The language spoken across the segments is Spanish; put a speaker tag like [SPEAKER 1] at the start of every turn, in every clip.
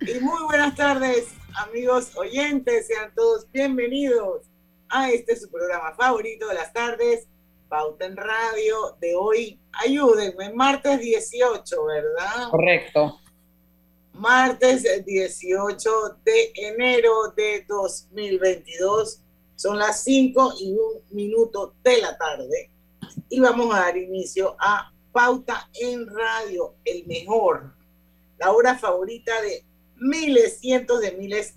[SPEAKER 1] Y muy buenas tardes, amigos oyentes, sean todos bienvenidos a este su programa favorito de las tardes, Pauta en Radio de hoy. Ayúdenme, martes 18, ¿verdad?
[SPEAKER 2] Correcto.
[SPEAKER 1] Martes 18 de enero de 2022. Son las 5 y un minuto de la tarde. Y vamos a dar inicio a Pauta en Radio, el mejor, la hora favorita de miles, cientos de miles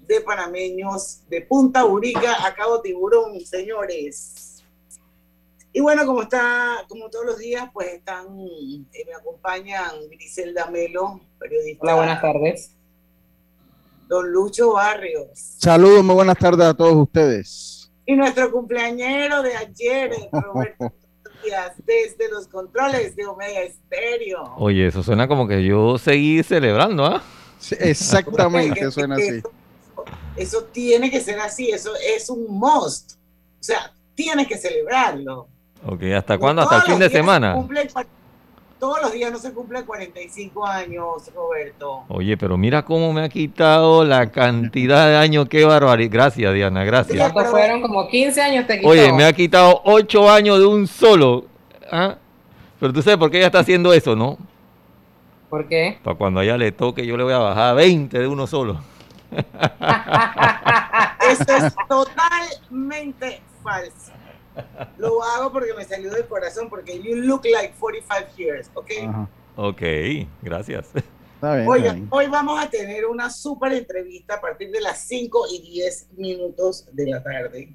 [SPEAKER 1] de panameños de Punta Urica a Cabo Tiburón, señores. Y bueno, como está, como todos los días, pues están, eh, me acompañan Griselda Melo, periodista.
[SPEAKER 2] Hola, buenas tardes.
[SPEAKER 1] Don Lucho Barrios.
[SPEAKER 3] Saludos, muy buenas tardes a todos ustedes.
[SPEAKER 1] Y nuestro cumpleañero de ayer, Roberto Díaz, desde los controles de Omega Estéreo.
[SPEAKER 4] Oye, eso suena como que yo seguí celebrando, ¿ah?
[SPEAKER 3] Sí, exactamente, suena así.
[SPEAKER 1] Eso, eso tiene que ser así, eso es un must. O sea, tienes que celebrarlo.
[SPEAKER 4] Ok, ¿hasta cuándo? ¿Hasta el fin de semana?
[SPEAKER 1] se cumple cua- todos los días no se cumple 45 años, Roberto.
[SPEAKER 4] Oye, pero mira cómo me ha quitado la cantidad de años, qué barbaridad. Gracias, Diana, gracias.
[SPEAKER 2] ¿Cuántos fueron? Como 15 años te quitó.
[SPEAKER 4] Oye, me ha quitado 8 años de un solo. ¿ah? Pero tú sabes por qué ella está haciendo eso, ¿no?
[SPEAKER 2] ¿Por qué?
[SPEAKER 4] Para cuando a ella le toque, yo le voy a bajar 20 de uno solo.
[SPEAKER 1] Eso es totalmente falso. Lo hago porque me salió del corazón, porque you look like 45 years, ¿ok?
[SPEAKER 3] Ajá.
[SPEAKER 4] Ok, gracias.
[SPEAKER 3] Está bien, está bien.
[SPEAKER 1] hoy vamos a tener una súper entrevista a partir de las 5 y 10 minutos de la tarde.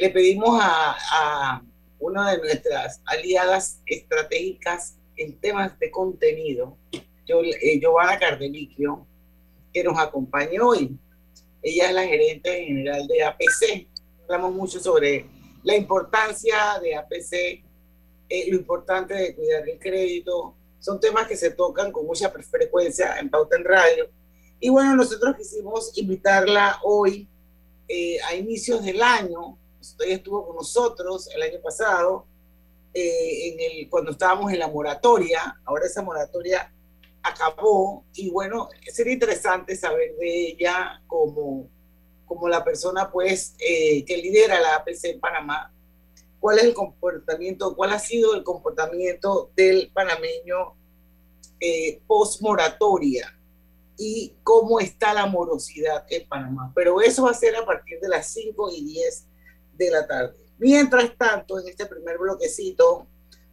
[SPEAKER 1] Le pedimos a, a una de nuestras aliadas estratégicas en temas de contenido, Yo- eh, Giovanna Cardeliquio, que nos acompañe hoy. Ella es la gerente general de APC. Hablamos mucho sobre la importancia de APC, eh, lo importante de cuidar el crédito. Son temas que se tocan con mucha frecuencia en Pauta en Radio. Y bueno, nosotros quisimos invitarla hoy eh, a inicios del año. Usted estuvo con nosotros el año pasado, eh, en el, cuando estábamos en la moratoria. Ahora esa moratoria acabó y bueno, sería interesante saber de ella como, como la persona pues eh, que lidera la APC en Panamá, cuál es el comportamiento, cuál ha sido el comportamiento del panameño eh, post moratoria y cómo está la morosidad en Panamá. Pero eso va a ser a partir de las 5 y 10 de la tarde. Mientras tanto, en este primer bloquecito,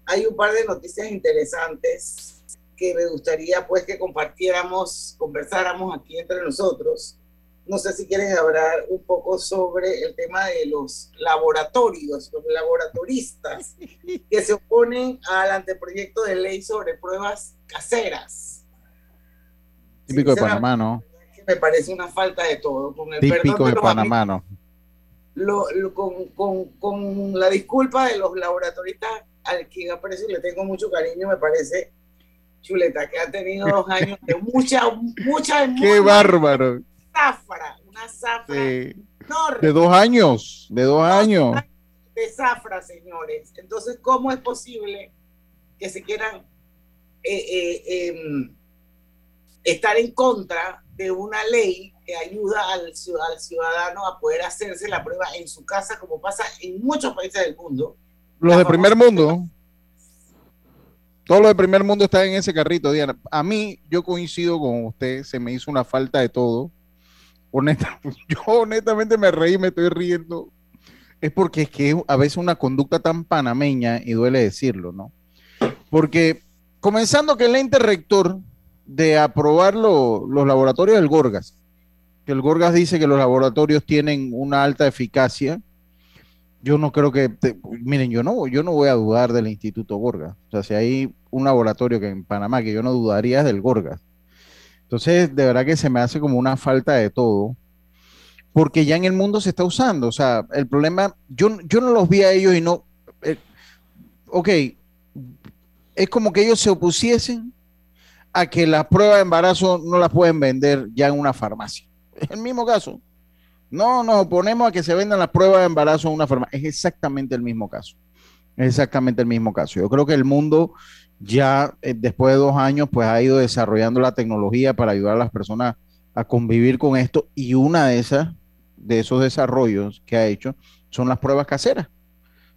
[SPEAKER 1] hay un par de noticias interesantes que me gustaría pues que compartiéramos, conversáramos aquí entre nosotros. No sé si quieren hablar un poco sobre el tema de los laboratorios, los laboratoristas que se oponen al anteproyecto de ley sobre pruebas caseras.
[SPEAKER 3] Típico de Panamá, ¿no?
[SPEAKER 1] Me parece una falta de todo. Con el
[SPEAKER 3] Típico
[SPEAKER 1] perdón
[SPEAKER 3] de
[SPEAKER 1] los
[SPEAKER 3] Panamá, ¿no?
[SPEAKER 1] lo- lo- con, con- con la disculpa de los laboratoristas al quien aprecio y le tengo mucho cariño, me parece chuleta, que ha tenido dos años de mucha, mucha,
[SPEAKER 3] ¡Qué bárbaro!
[SPEAKER 1] Zafra, una zafra enorme
[SPEAKER 3] de dos años, de dos años.
[SPEAKER 1] de zafra, señores. Entonces, ¿cómo es posible que se quieran eh, eh, em, estar en contra de una ley que ayuda al, al ciudadano a poder hacerse la prueba en su casa, como pasa en muchos países del mundo?
[SPEAKER 3] Los de primer mundo. Todos los de primer mundo están en ese carrito, Diana. A mí, yo coincido con usted, se me hizo una falta de todo. Yo honestamente me reí, me estoy riendo. Es porque es que a veces una conducta tan panameña, y duele decirlo, ¿no? Porque comenzando que el ente rector de aprobar lo- los laboratorios del Gorgas, que el Gorgas dice que los laboratorios tienen una alta eficacia. Yo no creo que, miren, yo no, yo no voy a dudar del Instituto Gorgas. O sea, si hay un laboratorio que en Panamá que yo no dudaría es del Gorgas. Entonces, de verdad que se me hace como una falta de todo, porque ya en el mundo se está usando. O sea, el problema, yo, yo no los vi a ellos y no, eh, ok, es como que ellos se opusiesen a que las pruebas de embarazo no las pueden vender ya en una farmacia. Es el mismo caso. No nos oponemos a que se vendan las pruebas de embarazo en una farmacia. Es exactamente el mismo caso. Es exactamente el mismo caso. Yo creo que el mundo ya eh, después de dos años pues ha ido desarrollando la tecnología para ayudar a las personas a convivir con esto y una de esas, de esos desarrollos que ha hecho son las pruebas caseras.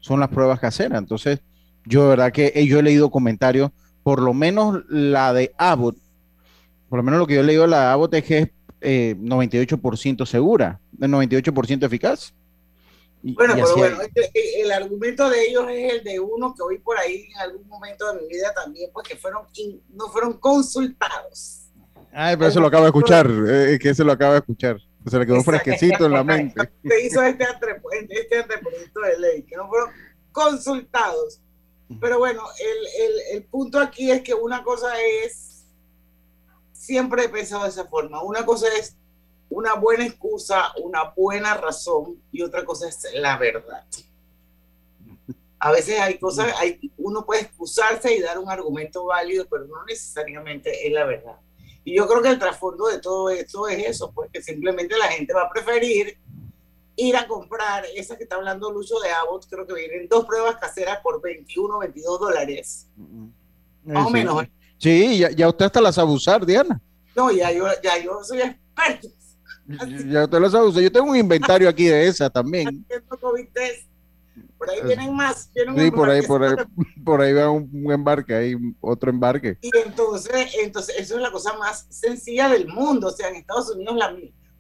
[SPEAKER 3] Son las pruebas caseras. Entonces, yo de verdad que eh, yo he leído comentarios, por lo menos la de Abbott, por lo menos lo que yo he leído de la de Abbott es que es eh, 98% segura, el 98% eficaz. Y-
[SPEAKER 1] Bueno,
[SPEAKER 3] y
[SPEAKER 1] pero bueno, eh, el argumento de ellos es el de uno que oí por ahí en algún momento de mi vida también, pues que fueron in- no fueron consultados.
[SPEAKER 3] Ay, pero eso lo acabo de escuchar, eh, que se lo acabo de escuchar. Se le quedó
[SPEAKER 1] Exacto.
[SPEAKER 3] fresquecito en la mente.
[SPEAKER 1] Se hizo este, este anteproyecto de ley, que no fueron consultados. Pero bueno, el, el, el punto aquí es que una cosa es, siempre he pensado de esa forma, una cosa es una buena excusa, una buena razón y otra cosa es la verdad. A veces hay cosas, hay, uno puede excusarse y dar un argumento válido, pero no necesariamente es la verdad. Y yo creo que el trasfondo de todo esto es eso, pues que simplemente la gente va a preferir ir a comprar esa que está hablando Lucho de Abbott, creo que vienen dos pruebas caseras por 21, 22 dólares. Más o
[SPEAKER 3] Sí.
[SPEAKER 1] menos. ¿eh?
[SPEAKER 3] Sí, ya, ya usted hasta la sabe usar, Diana.
[SPEAKER 1] No, ya yo, ya yo soy experto
[SPEAKER 3] Ya usted la sabe. Yo tengo un inventario aquí de esa también.
[SPEAKER 1] haciendo COVID test. Por ahí vienen más. vienen
[SPEAKER 3] Sí, por ahí, por ahí, por ahí va un, un embarque, ahí otro embarque.
[SPEAKER 1] Y entonces, entonces, eso es la cosa más sencilla del mundo. O sea, en Estados Unidos la,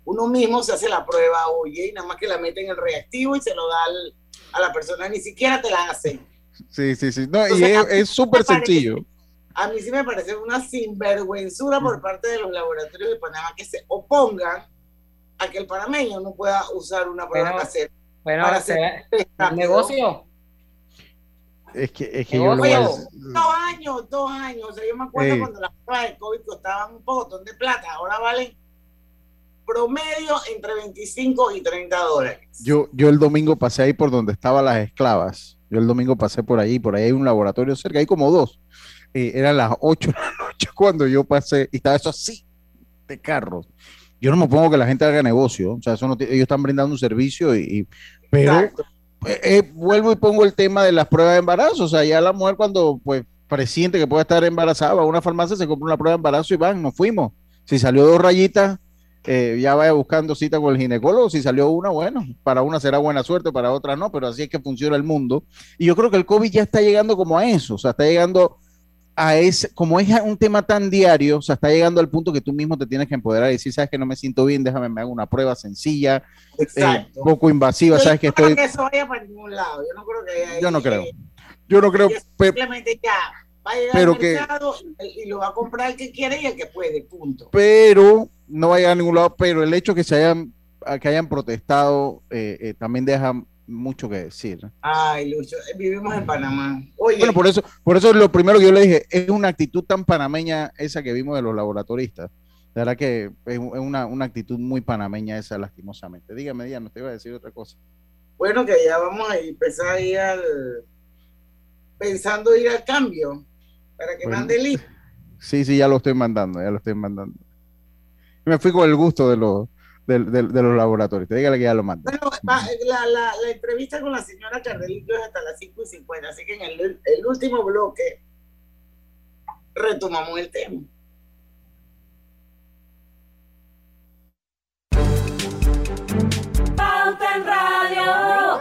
[SPEAKER 1] uno mismo se hace la prueba, oye, y nada más que la mete en el reactivo y se lo da al- a la persona, ni siquiera te la hacen.
[SPEAKER 3] Sí, sí, sí. No, y
[SPEAKER 1] Entonces,
[SPEAKER 3] es súper sencillo.
[SPEAKER 1] A mí sí me parece una sinvergüenzura por parte de los laboratorios de Panamá que se opongan a que el panameño no pueda usar una prueba
[SPEAKER 2] Pero-
[SPEAKER 1] casera.
[SPEAKER 2] Bueno,
[SPEAKER 1] Para
[SPEAKER 2] se
[SPEAKER 1] hacer rápido.
[SPEAKER 2] negocio.
[SPEAKER 3] Es que, es que yo lo
[SPEAKER 2] Negocio.
[SPEAKER 1] Dos años, dos años. O sea, yo me acuerdo
[SPEAKER 3] Ey.
[SPEAKER 1] cuando las pruebas de COVID costaban un poco de plata. Ahora valen promedio entre 25 y 30 dólares.
[SPEAKER 3] Yo, yo el domingo pasé ahí por donde estaban las esclavas. Yo el domingo pasé por ahí, por ahí hay un laboratorio cerca, hay como dos. Eh, eran las 8 de la noche cuando yo pasé y estaba eso así de carros. Yo no me pongo que la gente haga negocio, o sea, eso no ellos están brindando un servicio y, y- pero eh, eh, vuelvo y pongo el tema de las pruebas de embarazo, o sea, ya la mujer cuando pues presiente que puede estar embarazada va a una farmacia, se compra una prueba de embarazo y van, nos fuimos. Si salió dos rayitas, eh, ya vaya buscando cita con el ginecólogo. Si salió una, bueno, para una será buena suerte, para otra no, pero así es que funciona el mundo. Y yo creo que el COVID ya está llegando como a eso, o sea, está llegando a ese, como es un tema tan diario, o sea, está llegando al punto que tú mismo te tienes que empoderar y decir, sabes que no me siento bien, déjame, me hago una prueba sencilla, eh, poco invasiva,
[SPEAKER 1] Yo
[SPEAKER 3] sabes que
[SPEAKER 1] no creo
[SPEAKER 3] estoy,
[SPEAKER 1] que eso vaya para ningún lado. Yo no creo que
[SPEAKER 3] yo no creo, yo no creo,
[SPEAKER 1] que
[SPEAKER 3] pe-
[SPEAKER 1] simplemente ya va a llegar
[SPEAKER 3] pero
[SPEAKER 1] al
[SPEAKER 3] que-
[SPEAKER 1] mercado y, y lo va a comprar el que quiere y el que puede, punto.
[SPEAKER 3] pero no va a llegar a ningún lado, pero el hecho que se hayan, que hayan protestado eh, eh, también deja mucho que decir.
[SPEAKER 1] Ay, Lucho, eh, vivimos en Panamá. Oye,
[SPEAKER 3] Bueno, por eso, por eso lo primero que yo le dije, es una actitud tan panameña esa que vimos de los laboratoristas. De verdad que es un- es una, una actitud muy panameña esa, lastimosamente. Dígame, Diana, te iba a decir otra cosa.
[SPEAKER 1] bueno, que ya vamos a empezar a ir al. pensando ir al cambio para que
[SPEAKER 3] Bueno.
[SPEAKER 1] mande el.
[SPEAKER 3] Sí, sí, ya lo estoy mandando, ya lo estoy mandando. Me fui con el gusto de los, de, de- de los laboratorios. Dígale que ya lo mando.
[SPEAKER 1] Bueno, va- la, la, la entrevista con la señora Cardelito es hasta las 5 y 50, así que en el, el último bloque retomamos el tema.
[SPEAKER 5] Pauta en Radio.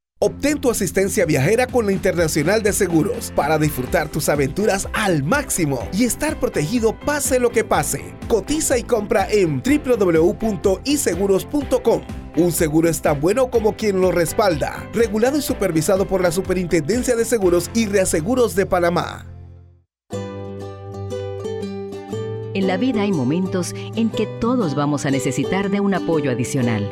[SPEAKER 6] Obtén tu asistencia viajera con la Internacional de Seguros para disfrutar tus aventuras al máximo y estar protegido pase lo que pase. Cotiza y compra en www.iseguros.com. Un seguro es tan bueno como quien lo respalda. Regulado y supervisado por la Superintendencia de Seguros y Reaseguros de Panamá.
[SPEAKER 7] En la vida hay momentos en que todos vamos a necesitar de un apoyo adicional.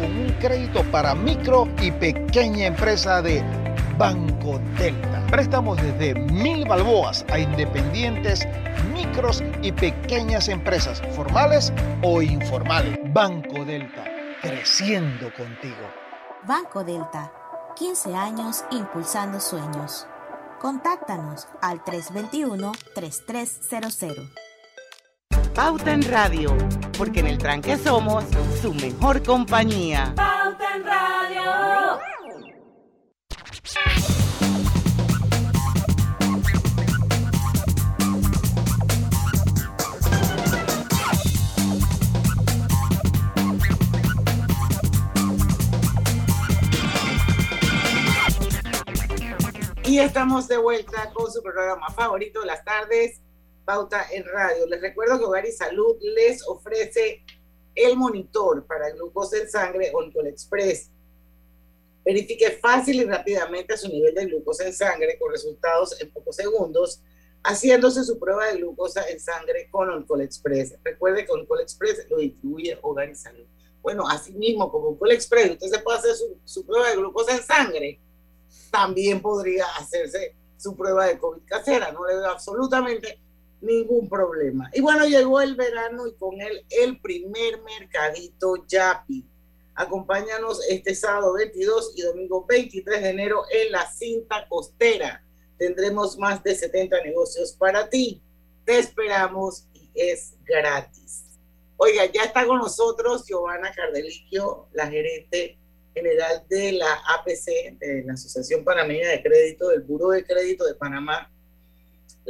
[SPEAKER 8] con un crédito para micro y pequeña empresa de Banco Delta. Préstamos desde mil balboas a independientes, micros y pequeñas empresas, formales o informales. Banco Delta, creciendo contigo.
[SPEAKER 9] Banco Delta, 15 años impulsando sueños. Contáctanos al 321-3300.
[SPEAKER 1] Pauta en Radio, porque en el tranque somos su mejor compañía.
[SPEAKER 5] Pauta en Radio.
[SPEAKER 1] Y estamos de vuelta con su programa favorito de las tardes, Pauta en Radio. Les recuerdo que Hogar y Salud les ofrece el monitor para glucosa en sangre Oncol Express. Verifique fácil y rápidamente su nivel de glucosa en sangre con resultados en pocos segundos, haciéndose su prueba de glucosa en sangre con Oncol Express. Recuerde que Oncol Express lo distribuye Hogar y Salud. Bueno, así mismo como Oncol Express, usted se puede hacer su, su prueba de glucosa en sangre, también podría hacerse su prueba de COVID casera, no le veo absolutamente ningún problema. Y bueno, llegó el verano y con él el primer mercadito Yapi. Acompáñanos este sábado 22 y domingo 23 de enero en la cinta costera. Tendremos más de 70 negocios para ti. Te esperamos y es gratis. Oiga, ya está con nosotros Giovanna Cardeliquio, la gerente general de la APC, de la Asociación Panameña de Crédito, del Buró de Crédito de Panamá.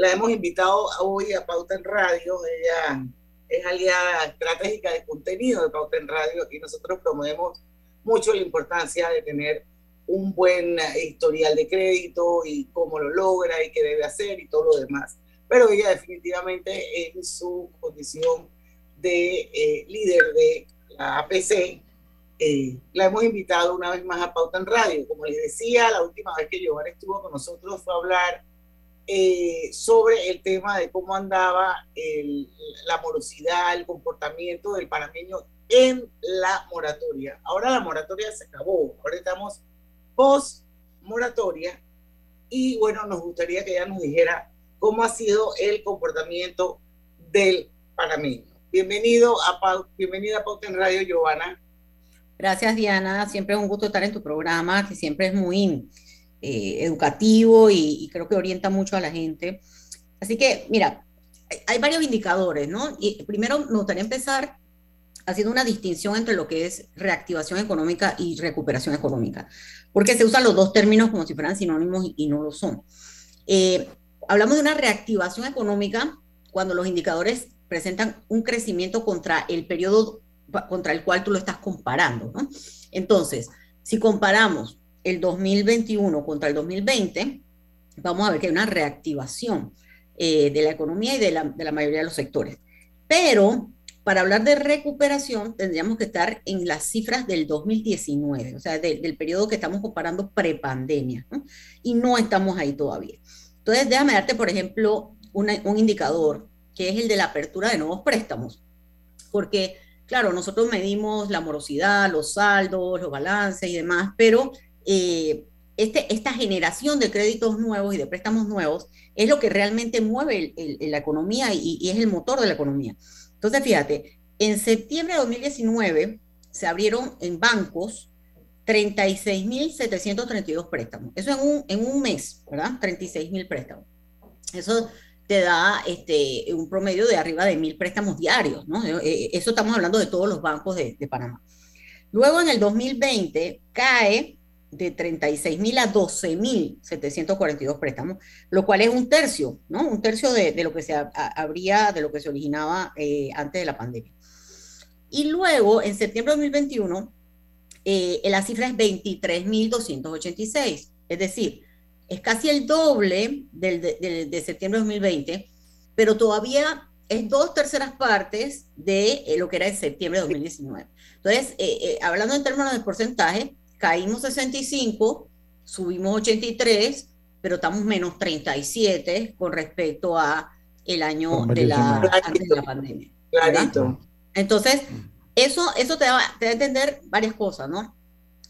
[SPEAKER 1] La hemos invitado hoy a Pauta en Radio. Ella es aliada estratégica de contenido de Pauta en Radio y nosotros promovemos mucho la importancia de tener un buen historial de crédito y cómo lo logra y qué debe hacer y todo lo demás. Pero ella definitivamente en su condición de eh, líder de la APC, eh, la hemos invitado una vez más a Pauta en Radio. Como les decía, la última vez que Giovanna estuvo con nosotros fue a hablar eh, sobre el tema de cómo andaba el, la morosidad, el comportamiento del panameño en la moratoria. Ahora la moratoria se acabó, ahora estamos post moratoria y bueno, nos gustaría que ella nos dijera cómo ha sido el comportamiento del panameño. Bienvenido a Pau, bienvenida a Pauta en Radio, Giovanna.
[SPEAKER 10] Gracias, Diana. Siempre es un gusto estar en tu programa, que siempre es muy eh, educativo y, creo que orienta mucho a la gente. Así que, mira, hay varios indicadores, ¿no? Y primero me gustaría empezar haciendo una distinción entre lo que es reactivación económica y recuperación económica porque se usan los dos términos como si fueran sinónimos y, no lo son. Eh, hablamos de una reactivación económica cuando los indicadores presentan un crecimiento contra el periodo contra el cual tú lo estás comparando. ¿no? Entonces, si comparamos el 2021 contra el 2020, vamos a ver que hay una reactivación eh, de la economía y de la, de la mayoría de los sectores. Pero para hablar de recuperación tendríamos que estar en las cifras del 2019, o sea, del periodo que estamos comparando prepandemia, ¿no? y no estamos ahí todavía. Entonces, déjame darte, por ejemplo, un indicador que es el de la apertura de nuevos préstamos, porque, claro, nosotros medimos la morosidad, los saldos, los balances y demás, pero eh, este, esta generación de créditos nuevos y de préstamos nuevos es lo que realmente mueve la economía y, y es el motor de la economía. Entonces, fíjate, en septiembre de 2019 se abrieron en bancos 36.732 préstamos. Eso en un, en un mes, ¿verdad? 36.000 préstamos. Eso te da este, un promedio de arriba de mil préstamos diarios, ¿no? Eh, eh, eso estamos hablando de todos los bancos de, de Panamá. Luego, en el 2020, cae de 36 mil a 12 mil 742 préstamos, lo cual es un tercio, ¿no? Un tercio de, de lo que se habría, de lo que se originaba eh, antes de la pandemia. Y luego, en septiembre de 2021, eh, la cifra es 23 mil 286, es decir, es casi el doble del, de, de, septiembre de 2020, pero todavía es dos terceras partes de eh, lo que era en septiembre de 2019. Entonces, hablando en términos de porcentaje, caímos 65, subimos 83, pero estamos menos 37 con respecto a el año de la, antes de la pandemia.
[SPEAKER 1] Clarito.
[SPEAKER 10] Entonces, eso, eso te, da, te da a entender varias cosas, ¿no?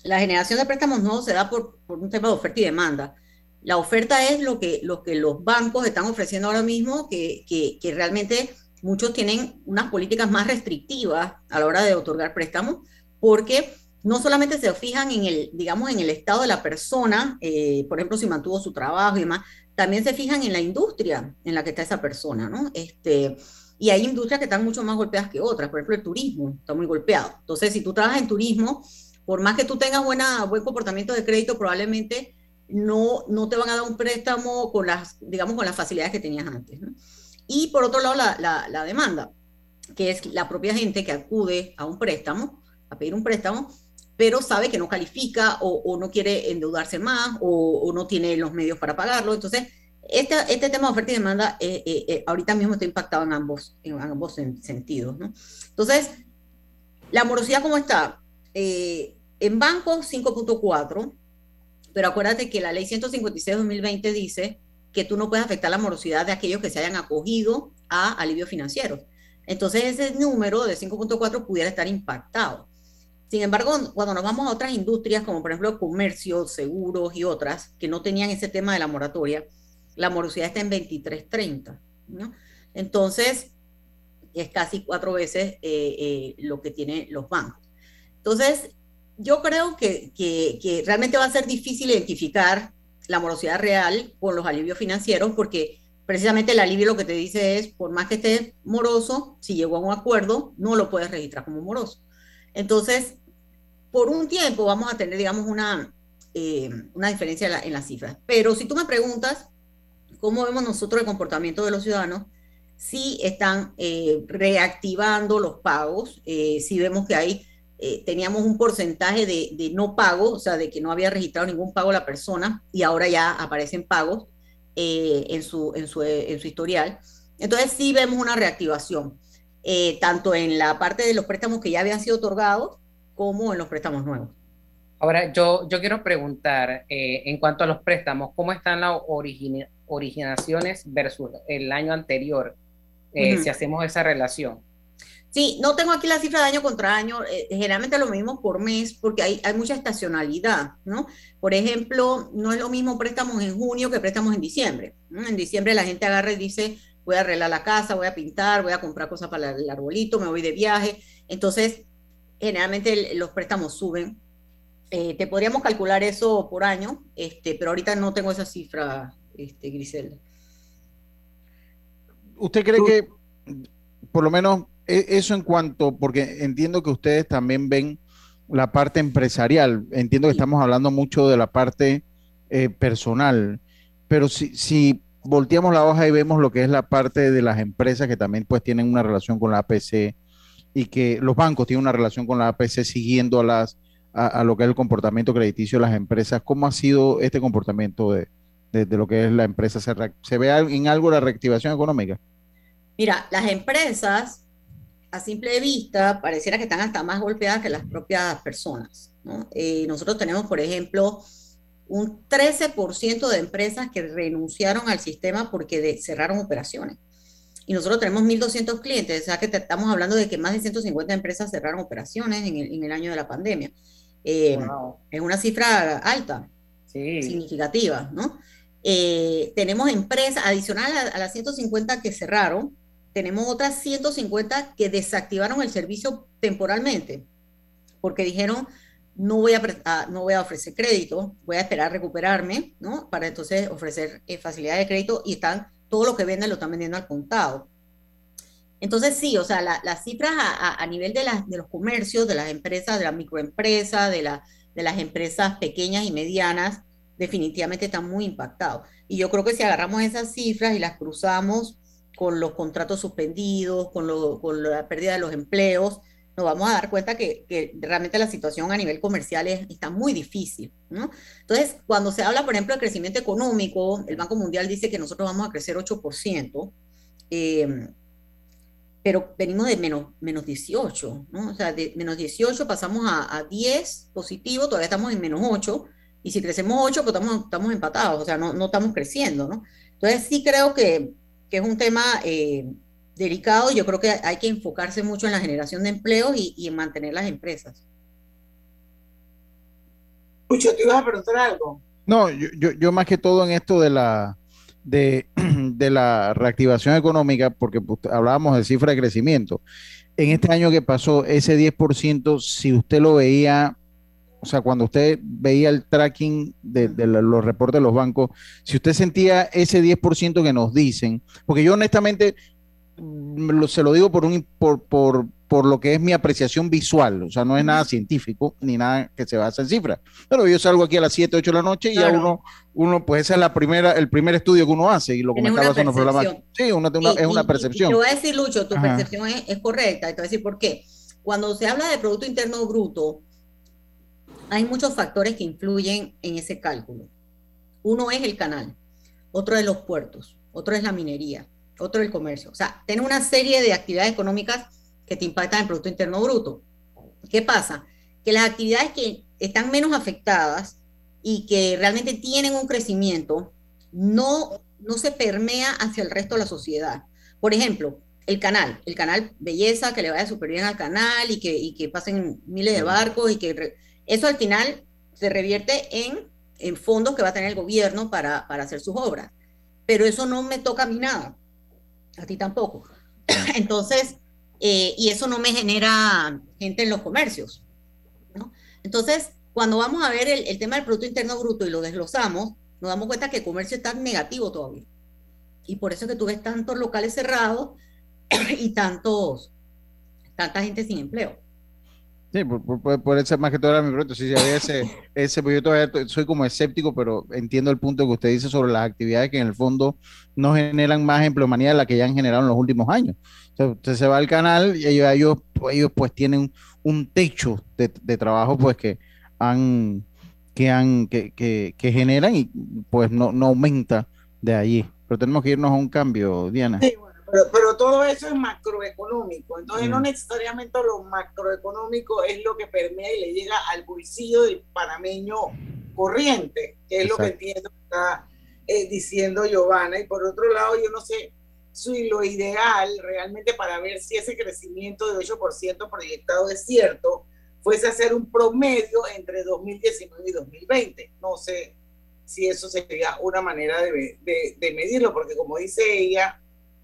[SPEAKER 10] La generación de préstamos nuevos se da por, por, un tema de oferta y demanda. La oferta es lo que, lo que los bancos están ofreciendo ahora mismo, que, que, que realmente muchos tienen unas políticas más restrictivas a la hora de otorgar préstamos, porque no solamente se fijan en el, digamos, en el estado de la persona, eh, por ejemplo, si mantuvo su trabajo y demás, también se fijan en la industria en la que está esa persona, ¿no? Este, y hay industrias que están mucho más golpeadas que otras, por ejemplo, el turismo está muy golpeado. Entonces, si tú trabajas en turismo, por más que tú tengas buena, buen comportamiento de crédito, probablemente no, no te van a dar un préstamo con las, digamos, con las facilidades que tenías antes. ¿no? Y por otro lado, la, demanda, que es la propia gente que acude a un préstamo, a pedir un préstamo, pero sabe que no califica o, o no quiere endeudarse más o, o, no tiene los medios para pagarlo. Entonces, este, este tema de oferta y demanda eh, eh, eh, ahorita mismo está impactado en ambos, en ambos sentidos. ¿no? Entonces, la morosidad, ¿cómo está? Eh, en bancos, 5.4, pero acuérdate que la ley 156-2020 dice que tú no puedes afectar la morosidad de aquellos que se hayan acogido a alivio financiero. Entonces, ese número de 5.4 pudiera estar impactado. Sin embargo, cuando nos vamos a otras industrias, como por ejemplo comercio, seguros y otras, que no tenían ese tema de la moratoria, la morosidad está en 23.30. ¿no? Entonces, es casi cuatro veces eh, eh, lo que tienen los bancos. Entonces, yo creo que, realmente va a ser difícil identificar la morosidad real con los alivios financieros, porque precisamente el alivio lo que te dice es, por más que estés moroso, si llegó a un acuerdo, no lo puedes registrar como moroso. Entonces, por un tiempo vamos a tener, digamos, una, eh, una diferencia en, la, en, las cifras. Pero si tú me preguntas cómo vemos nosotros el comportamiento de los ciudadanos, si están eh, reactivando los pagos, eh, si vemos que hay, eh, teníamos un porcentaje de, de, no pago, o sea, de que no había registrado ningún pago la persona y ahora ya aparecen pagos eh, en, su, en, su, en su historial. Entonces sí vemos una reactivación, tanto en la parte de los préstamos que ya habían sido otorgados, como en los préstamos nuevos.
[SPEAKER 2] Ahora, yo, yo quiero preguntar, eh, en cuanto a los préstamos, ¿cómo están las origina originaciones versus el año anterior, eh, uh -huh. si hacemos esa relación?
[SPEAKER 10] Sí, no tengo aquí la cifra de año contra año, eh, generalmente lo mismo por mes, porque hay, hay mucha estacionalidad, ¿no? Por ejemplo, no es lo mismo préstamos en junio que préstamos en diciembre. En diciembre la gente agarra y dice, voy a arreglar la casa, voy a pintar, voy a comprar cosas para el arbolito, me voy de viaje. Entonces, generalmente los préstamos suben. Eh, te podríamos calcular eso por año, este, pero ahorita no tengo esa cifra, este, Griselda.
[SPEAKER 3] ¿Usted cree que, por lo menos, e, eso en cuanto, porque entiendo que ustedes también ven la parte empresarial, entiendo que estamos hablando mucho de la parte eh, personal, pero si, si volteamos la hoja y vemos lo que es la parte de las empresas que también pues tienen una relación con la APC y que los bancos tienen una relación con la APC siguiendo a las a, lo que es el comportamiento crediticio de las empresas. ¿Cómo ha sido este comportamiento de, de, lo que es la empresa? ¿Se, ¿Se ve en algo la reactivación económica?
[SPEAKER 10] Mira, las empresas a simple vista pareciera que están hasta más golpeadas que las propias personas. Eh, nosotros tenemos, por ejemplo, un 13% de empresas que renunciaron al sistema porque cerraron operaciones. Y nosotros tenemos 1.200 clientes, o sea que estamos hablando de que más de 150 empresas cerraron operaciones en el, año de la pandemia. Eh, es una cifra alta, significativa, ¿no? Eh, tenemos empresas, adicional a, a, las 150 que cerraron, tenemos otras 150 que desactivaron el servicio temporalmente, porque dijeron, no voy a, no voy a ofrecer crédito, voy a esperar a recuperarme, ¿no? Para entonces ofrecer eh, facilidades de crédito y están, todo lo que venden lo están vendiendo al contado. Entonces sí, o sea, las cifras a, nivel de, de los comercios, de las empresas, de las microempresas, de, la, de las empresas pequeñas y medianas, definitivamente están muy impactados. Y yo creo que si agarramos esas cifras y las cruzamos con los contratos suspendidos, con, con la pérdida de los empleos, nos vamos a dar cuenta que, realmente la situación a nivel comercial está muy difícil. Entonces, cuando se habla, por ejemplo, de crecimiento económico, el Banco Mundial dice que nosotros vamos a crecer 8%, eh, pero venimos de menos, menos 18, ¿no? O sea, de menos 18 pasamos a, a 10 positivo, todavía estamos en menos 8, y si crecemos 8, pues estamos, empatados, o sea, no, estamos creciendo, ¿no? Entonces, sí creo que que es un tema eh, delicado. Yo creo que hay que enfocarse mucho en la generación de empleos y, en mantener las empresas.
[SPEAKER 1] Mucho, ¿te ibas a preguntar algo?
[SPEAKER 3] No, yo, yo, más que todo en esto de la, de, de, la reactivación económica, porque pues, hablábamos de cifra de crecimiento. En este año que pasó, ese 10%, si usted lo veía o sea, cuando usted veía el tracking de, los reportes de los bancos, si usted sentía ese 10% que nos dicen, porque yo honestamente mm, se lo digo por, un, por, por, por, lo que es mi apreciación visual, o sea, no es nada científico ni nada que se basa en cifras. Pero yo salgo aquí a las 7, 8 de la noche y ya uno, uno, pues esa es la primera, el primer estudio que uno hace y lo comentaba en los programas. Sí, una, es una percepción.
[SPEAKER 10] te voy a decir, Lucho, tu percepción es, es correcta, y te voy a decir por qué. Cuando se habla de Producto Interno Bruto, hay muchos factores que influyen en ese cálculo. Uno es el canal, otro es los puertos, otro es la minería, otro el comercio. O sea, tiene una serie de actividades económicas que te impactan en Producto Interno Bruto. ¿Qué pasa? Que las actividades que están menos afectadas y que realmente tienen un crecimiento no, no se permea hacia el resto de la sociedad. Por ejemplo, el canal, el canal belleza, que le vaya súper bien al canal y que, y que pasen miles de barcos y que eso al final se revierte en, en fondos que va a tener el gobierno para, hacer sus obras. Pero eso no me toca a mí nada, a ti tampoco. Entonces, eh, y eso no me genera gente en los comercios. Entonces, cuando vamos a ver el, tema del Producto Interno Bruto y lo desglosamos, nos damos cuenta que el comercio está negativo todavía. Y por eso es que tú ves tantos locales cerrados y tantos, tanta gente sin empleo.
[SPEAKER 3] Sí, por, por, eso más que todo era mi pregunta. Si había ese, ese, pues yo todavía soy como escéptico, pero entiendo el punto que usted dice sobre las actividades que en el fondo no generan más empleomanía de la que ya han generado en los últimos años. usted se va al canal y ellos, ellos, pues tienen un techo de, de trabajo pues que han, que han, que, que, generan y pues no, no aumenta de allí. Pero tenemos que irnos a un cambio, Diana.
[SPEAKER 1] Sí, pero, todo eso es macroeconómico, entonces no mm. necesariamente lo macroeconómico es lo que permea y le llega al bolsillo del panameño corriente, que es lo que entiendo que está eh, diciendo Giovanna. Y por otro lado, yo no sé si lo ideal realmente para ver si ese crecimiento de 8% proyectado es cierto, fuese hacer un promedio entre 2019 y 2020. No sé si eso sería una manera de, de, medirlo, porque como dice ella,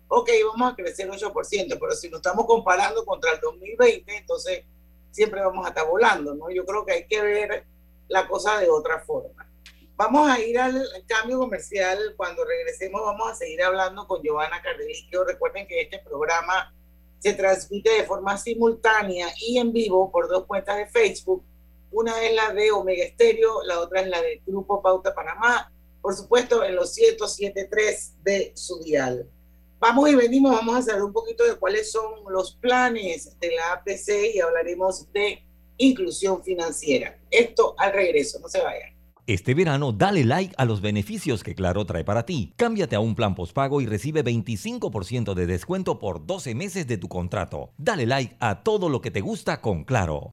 [SPEAKER 1] ok, vamos a crecer 8%, pero si nos estamos comparando contra el 2020, entonces siempre vamos a estar volando, ¿no? Yo creo que hay que ver la cosa de otra forma. Vamos a ir al cambio comercial. Cuando regresemos vamos a seguir hablando con Giovanna Cardelicchio. Recuerden que este programa se transmite de forma simultánea y en vivo por dos cuentas de Facebook. Una es la de Omega Estéreo, la otra es la del Grupo Pauta Panamá. Por supuesto, en los 107.3 de su dial. Vamos y venimos, vamos a saber un poquito de cuáles son los planes de la APC y hablaremos de inclusión financiera. Esto al regreso, no se vayan.
[SPEAKER 11] Este verano dale like a los beneficios que Claro trae para ti. Cámbiate a un plan postpago y recibe 25% de descuento por 12 meses de tu contrato. Dale like a todo lo que te gusta con Claro.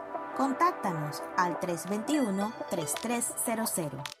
[SPEAKER 9] Contáctanos al 321-3300.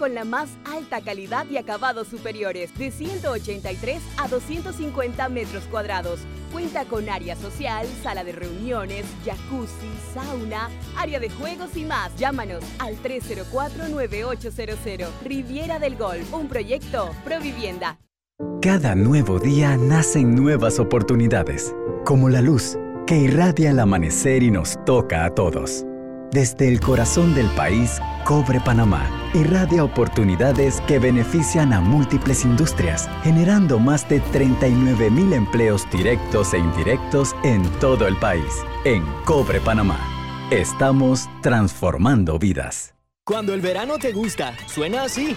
[SPEAKER 12] con la más alta calidad y acabados superiores, de 183 a 250 metros cuadrados. Cuenta con área social, sala de reuniones, jacuzzi, sauna, área de juegos y más. Llámanos al 304-9800. Riviera del Golf, un proyecto Provivienda.
[SPEAKER 13] Cada nuevo día nacen nuevas oportunidades, como la luz que irradia el amanecer y nos toca a todos. Desde el corazón del país, Cobre Panamá irradia oportunidades que benefician a múltiples industrias, generando más de 39 mil empleos directos e indirectos en todo el país. En Cobre Panamá, estamos transformando vidas.
[SPEAKER 14] Cuando el verano te gusta, suena así.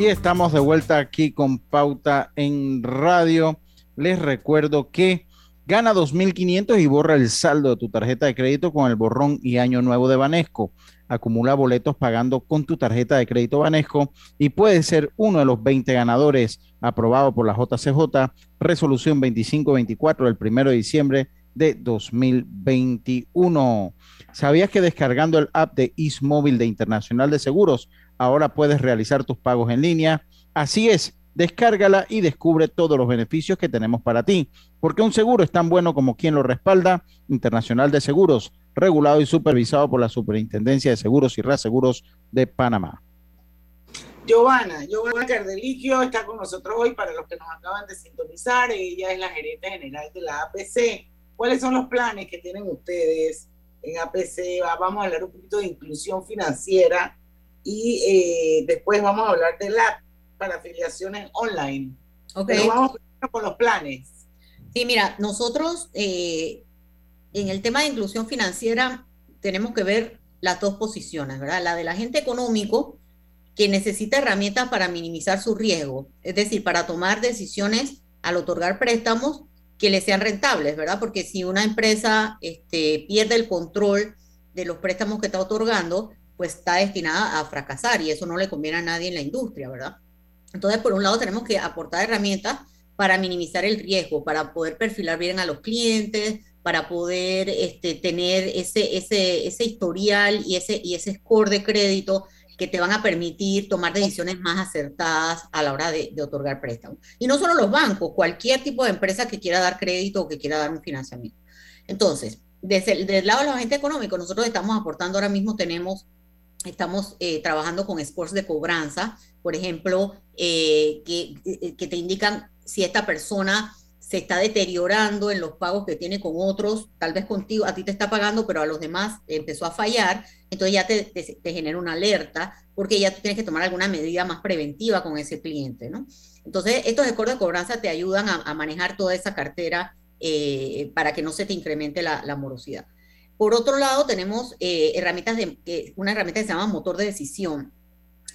[SPEAKER 3] Y estamos de vuelta aquí con Pauta en Radio. Les recuerdo que gana 2.500 y borra el saldo de tu tarjeta de crédito con el borrón y año nuevo de Banesco. Acumula boletos pagando con tu tarjeta de crédito Banesco y puedes ser uno de los 20 ganadores aprobado por la JCJ, resolución 2524 del 1 de diciembre de 2021. ¿Sabías que descargando el app de Ismóvil de Internacional de Seguros ahora puedes realizar tus pagos en línea. Así es, descárgala y descubre todos los beneficios que tenemos para ti, porque un seguro es tan bueno como quien lo respalda, Internacional de Seguros, regulado y supervisado por la Superintendencia de Seguros y Reaseguros de Panamá.
[SPEAKER 1] Giovanna, Giovanna Cardelicchio está con nosotros hoy para los que nos acaban de sintonizar. Ella es la gerente general de la APC. ¿Cuáles son los planes que tienen ustedes en APC? Vamos a hablar un poquito de inclusión financiera y eh, después vamos a hablar de la para afiliaciones online. Okay. Pero vamos con los planes.
[SPEAKER 10] Sí, mira, nosotros eh, en el tema de inclusión financiera tenemos que ver las dos posiciones, ¿verdad? La del agente económico que necesita herramientas para minimizar su riesgo, es decir, para tomar decisiones al otorgar préstamos que le sean rentables, ¿verdad? Porque si una empresa este, pierde el control de los préstamos que está otorgando, pues está destinada a fracasar y eso no le conviene a nadie en la industria, ¿verdad? Entonces, por un lado, tenemos que aportar herramientas para minimizar el riesgo, para poder perfilar bien a los clientes, para poder este, tener ese, ese, ese historial y ese, y ese score de crédito que te van a permitir tomar decisiones más acertadas a la hora de, otorgar préstamos. Y no solo los bancos, cualquier tipo de empresa que quiera dar crédito o que quiera dar un financiamiento. Entonces, desde el, lado de los agentes económicos, nosotros estamos aportando ahora mismo, tenemos, estamos eh, trabajando con scores de cobranza, por ejemplo, eh, que, eh, que te indican si esta persona se está deteriorando en los pagos que tiene con otros, tal vez contigo, a ti te está pagando, pero a los demás empezó a fallar, entonces ya te, te, genera una alerta, porque ya tienes que tomar alguna medida más preventiva con ese cliente, ¿no? Entonces, estos acuerdos de cobranza te ayudan a, manejar toda esa cartera eh, para que no se te incremente la, morosidad. Por otro lado, tenemos eh, herramientas de, una herramienta que se llama motor de decisión,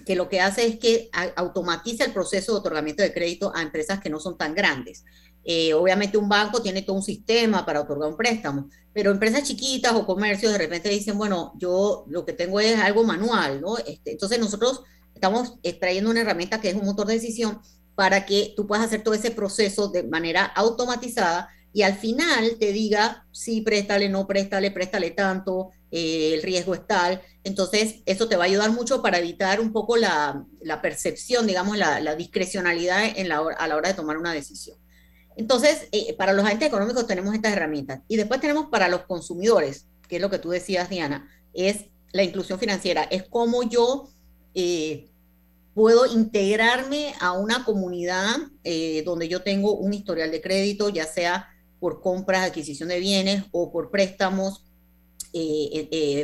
[SPEAKER 10] que lo que hace es que automatiza el proceso de otorgamiento de crédito a empresas que no son tan grandes. Eh, obviamente un banco tiene todo un sistema para otorgar un préstamo, pero empresas chiquitas o comercios de repente dicen, bueno, yo lo que tengo es algo manual, ¿no? Este, entonces nosotros estamos extrayendo una herramienta que es un motor de decisión para que tú puedas hacer todo ese proceso de manera automatizada y al final te diga, sí, préstale, no préstale, préstale tanto, eh, el riesgo es tal. Entonces, eso te va a ayudar mucho para evitar un poco la, percepción, digamos, la, discrecionalidad en la, a la hora de tomar una decisión. Entonces, eh, para los agentes económicos tenemos estas herramientas. Y después tenemos para los consumidores, que es lo que tú decías, Diana, es la inclusión financiera. Es cómo yo eh, puedo integrarme a una comunidad donde yo tengo un historial de crédito, ya sea por compras, adquisición de bienes o por préstamos,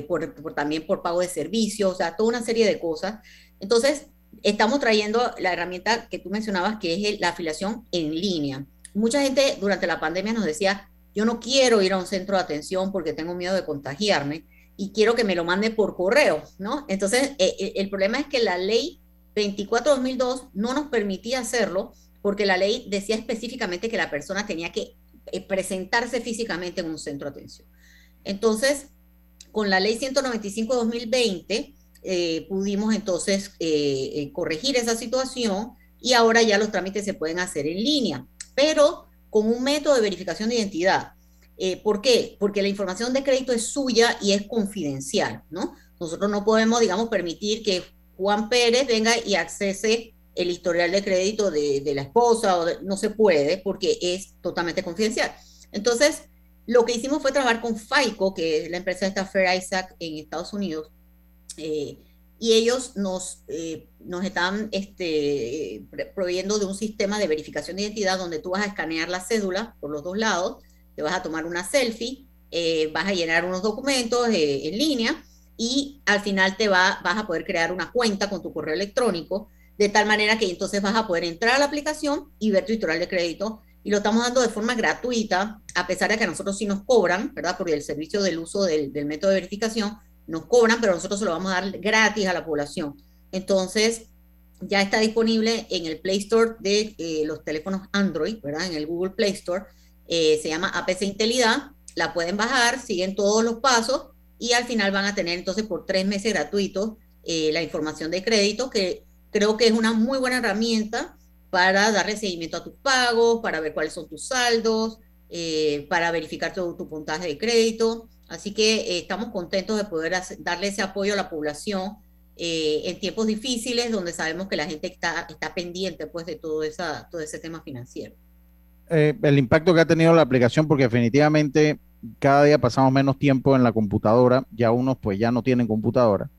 [SPEAKER 10] por, también por pago de servicios, o sea, toda una serie de cosas. Entonces, estamos trayendo la herramienta que tú mencionabas, que es la afiliación en línea mucha gente durante la pandemia nos decía, yo no quiero ir a un centro de atención porque tengo miedo de contagiarme y quiero que me lo mande por correo, ¿no? Entonces, eh, eh, el problema es que la ley 24-2002 no nos permitía hacerlo porque la ley decía específicamente que la persona tenía que eh, presentarse físicamente en un centro de atención. Entonces, con la ley 195-2020 pudimos entonces corregir esa situación y ahora ya los trámites se pueden hacer en línea pero con un método de verificación de identidad. Eh, ¿Por qué? Porque la información de crédito es suya y es confidencial, ¿no? Nosotros no podemos, digamos, permitir que Juan Pérez venga y accese el historial de crédito de, la esposa, o no se puede porque es totalmente confidencial. Entonces, lo que hicimos fue trabajar con FICO, que es la empresa de esta Fair Isaac en Estados Unidos, eh, y ellos nos, eh, nos están este, proveyendo de un sistema de verificación de identidad donde tú vas a escanear la cédula por los dos lados, te vas a tomar una selfie, eh, vas a llenar unos documentos eh, en línea y al final te va, vas a poder crear una cuenta con tu correo electrónico, de tal manera que entonces vas a poder entrar a la aplicación y ver tu historial de crédito. Y lo estamos dando de forma gratuita, a pesar de que a nosotros sí nos cobran, ¿verdad? Por el servicio del uso del, del método de verificación, nos cobran, pero nosotros se lo vamos a dar gratis a la población. Entonces, ya está disponible en el Play Store de eh, los teléfonos Android, ¿verdad? En el Google Play Store. Eh, se llama APC Intelidad. La pueden bajar, siguen todos los pasos y al final van a tener entonces por tres meses gratuitos eh, la información de crédito, que creo que es una muy buena herramienta para darle seguimiento a tus pagos, para ver cuáles son tus saldos, para verificar todo tu puntaje de crédito. Así que eh, estamos contentos de poder darle ese apoyo a la población eh, en tiempos difíciles donde sabemos que la gente está, pendiente pues, de todo, todo ese tema financiero.
[SPEAKER 3] Eh, el impacto que ha tenido la aplicación, porque definitivamente cada día pasamos menos tiempo en la computadora, ya unos pues ya no tienen computadora.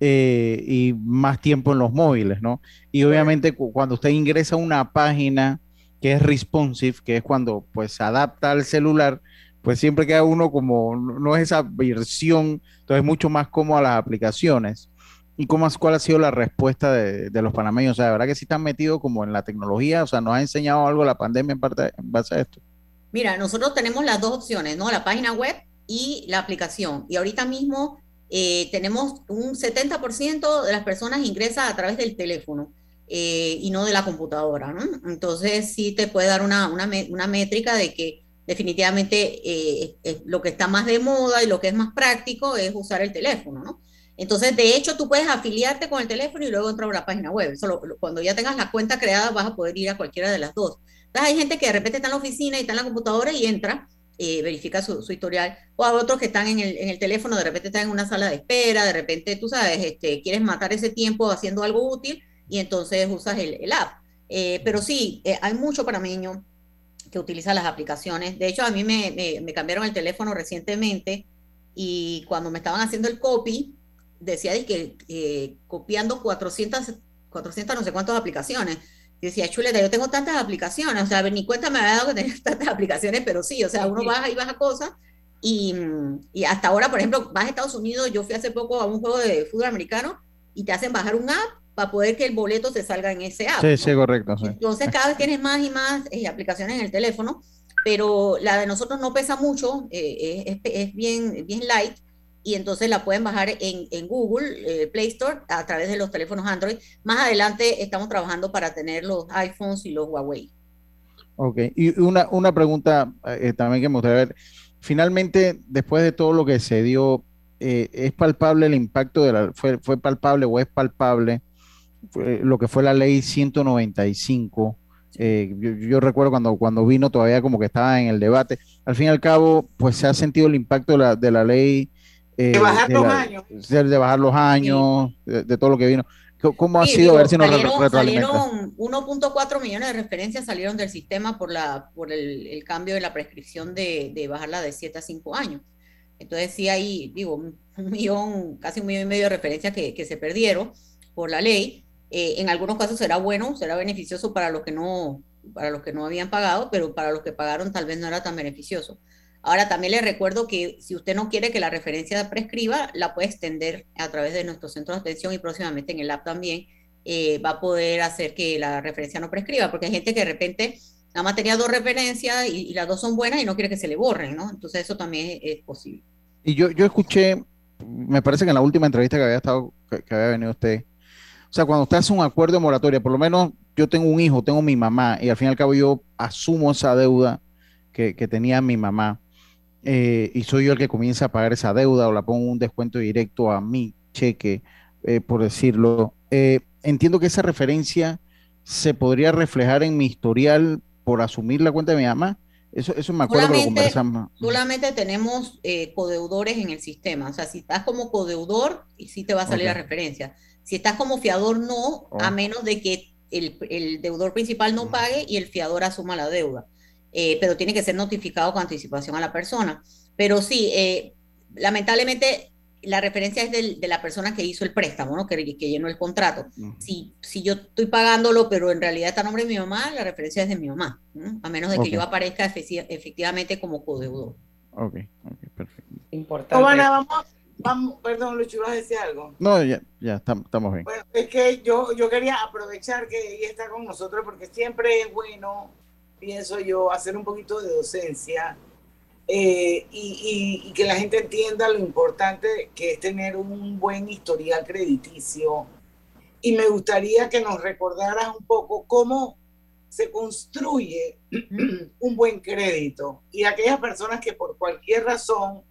[SPEAKER 3] Y más tiempo en los móviles, ¿no? Y obviamente cuando usted ingresa a una página que es responsive, que es cuando pues se adapta al celular, pues siempre queda uno como, no es esa versión, entonces es mucho más cómodo a las aplicaciones. ¿Y cómo, cuál ha sido la respuesta de, los panameños? O sea, ¿de verdad que sí están metidos como en la tecnología? O sea, ¿nos ha enseñado algo la pandemia en, parte, en base a esto?
[SPEAKER 10] Mira, nosotros tenemos las dos opciones, ¿no? La página web y la aplicación. Y ahorita mismo eh, tenemos un 70% de las personas ingresan a través del teléfono eh, y no de la computadora, ¿no? Entonces sí te puede dar una, una, una métrica de que definitivamente eh, lo que está más de moda y lo que es más práctico es usar el teléfono, ¿no? Entonces, de hecho, tú puedes afiliarte con el teléfono y luego entrar a la página web. Solo cuando ya tengas la cuenta creada vas a poder ir a cualquiera de las dos. Entonces, hay gente que de repente está en la oficina y está en la computadora y entra, eh, verifica su, su, historial, o hay otros que están en el, en el, teléfono, de repente están en una sala de espera, de repente, tú sabes, este, quieres matar ese tiempo haciendo algo útil y entonces usas el, el app. Eh, pero sí, eh, hay mucho panameño que utiliza las aplicaciones. De hecho, a mí me, me, me cambiaron el teléfono recientemente y cuando me estaban haciendo el copy, decía que eh, copiando 400, 400 no sé cuántas aplicaciones. Y decía, chuleta, yo tengo tantas aplicaciones, o sea, ni cuenta me había dado que tenía tantas aplicaciones, pero sí, o sea, uno baja y baja cosas. Y, y, hasta ahora, por ejemplo, vas a Estados Unidos, yo fui hace poco a un juego de fútbol americano y te hacen bajar un app para poder que el boleto se salga en ese app.
[SPEAKER 3] Sí, ¿no? sí, correcto. Sí.
[SPEAKER 10] Entonces, cada vez tienes más y más eh, aplicaciones en el teléfono, pero la de nosotros no pesa mucho, eh, es, es, bien, bien light y entonces la pueden bajar en, en Google eh, Play Store a través de los teléfonos Android. Más adelante estamos trabajando para tener los iPhones y los Huawei.
[SPEAKER 3] Ok, y una, una pregunta eh, también que me gustaría ver. Finalmente, después de todo lo que se dio, eh, ¿es palpable el impacto de la, fue, fue palpable o es palpable lo que fue la ley 195? Eh, yo, yo, recuerdo cuando, cuando vino todavía como que estaba en el debate. Al fin y al cabo, pues se ha sentido el impacto de la, de la ley
[SPEAKER 1] eh, de bajar de los la, años.
[SPEAKER 3] De, de, bajar los años, sí. de, de, todo lo que vino. ¿Cómo ha sí, sido? Digo, a ver si nos
[SPEAKER 10] salieron, salieron 1.4 millones de referencias salieron del sistema por, la, por el, el cambio de la prescripción de, de, bajarla de 7 a 5 años. Entonces sí hay, digo, un, millón, casi un millón y medio de referencias que, que se perdieron por la ley. Eh, en algunos casos será bueno, será beneficioso para los que no para los que no habían pagado, pero para los que pagaron tal vez no era tan beneficioso. Ahora también les recuerdo que si usted no quiere que la referencia prescriba, la puede extender a través de nuestro centro de atención y próximamente en el app también eh, va a poder hacer que la referencia no prescriba, porque hay gente que de repente nada más tenía dos referencias y, las dos son buenas y no quiere que se le borren, ¿no? Entonces eso también es, posible.
[SPEAKER 3] Y yo, yo escuché, me parece que en la última entrevista que había estado, que había venido usted, o sea, cuando usted hace un acuerdo de moratoria, por lo menos yo tengo un hijo, tengo mi mamá, y al fin y al cabo yo asumo esa deuda que, que tenía mi mamá eh, y soy yo el que comienza a pagar esa deuda o la pongo un descuento directo a mi cheque, eh, por decirlo. Eh, entiendo que esa referencia se podría reflejar en mi historial por asumir la cuenta de mi mamá. Eso, eso me acuerdo
[SPEAKER 10] solamente,
[SPEAKER 3] que lo conversamos.
[SPEAKER 10] Solamente tenemos eh, codeudores en el sistema. O sea, si estás como codeudor, sí te va a salir okay. la referencia. Si estás como fiador, no, oh. a menos de que el, el deudor principal no pague y el fiador asuma la deuda eh, pero tiene que ser notificado con anticipación a la persona. Pero sí, eh, lamentablemente la referencia es del, de la persona que hizo el préstamo, ¿no? que, que llenó el contrato. Uh -huh. si, si yo estoy pagándolo, pero en realidad está a nombre de mi mamá, la referencia es de mi mamá, ¿no? a menos de okay. que yo aparezca efectivamente como codeudor.
[SPEAKER 3] Ok, ok, perfecto.
[SPEAKER 1] Importante. Vamos, vamos, perdón, Lucho, ¿vas a decir algo?
[SPEAKER 3] No, ya, ya estamos bien.
[SPEAKER 1] Bueno, es que yo, yo quería aprovechar que ella está con nosotros porque siempre es bueno pienso yo, hacer un poquito de docencia eh, y, y, y, que la gente entienda lo importante que es tener un buen historial crediticio. Y me gustaría que nos recordaras un poco cómo se construye un buen crédito y aquellas personas que por cualquier razón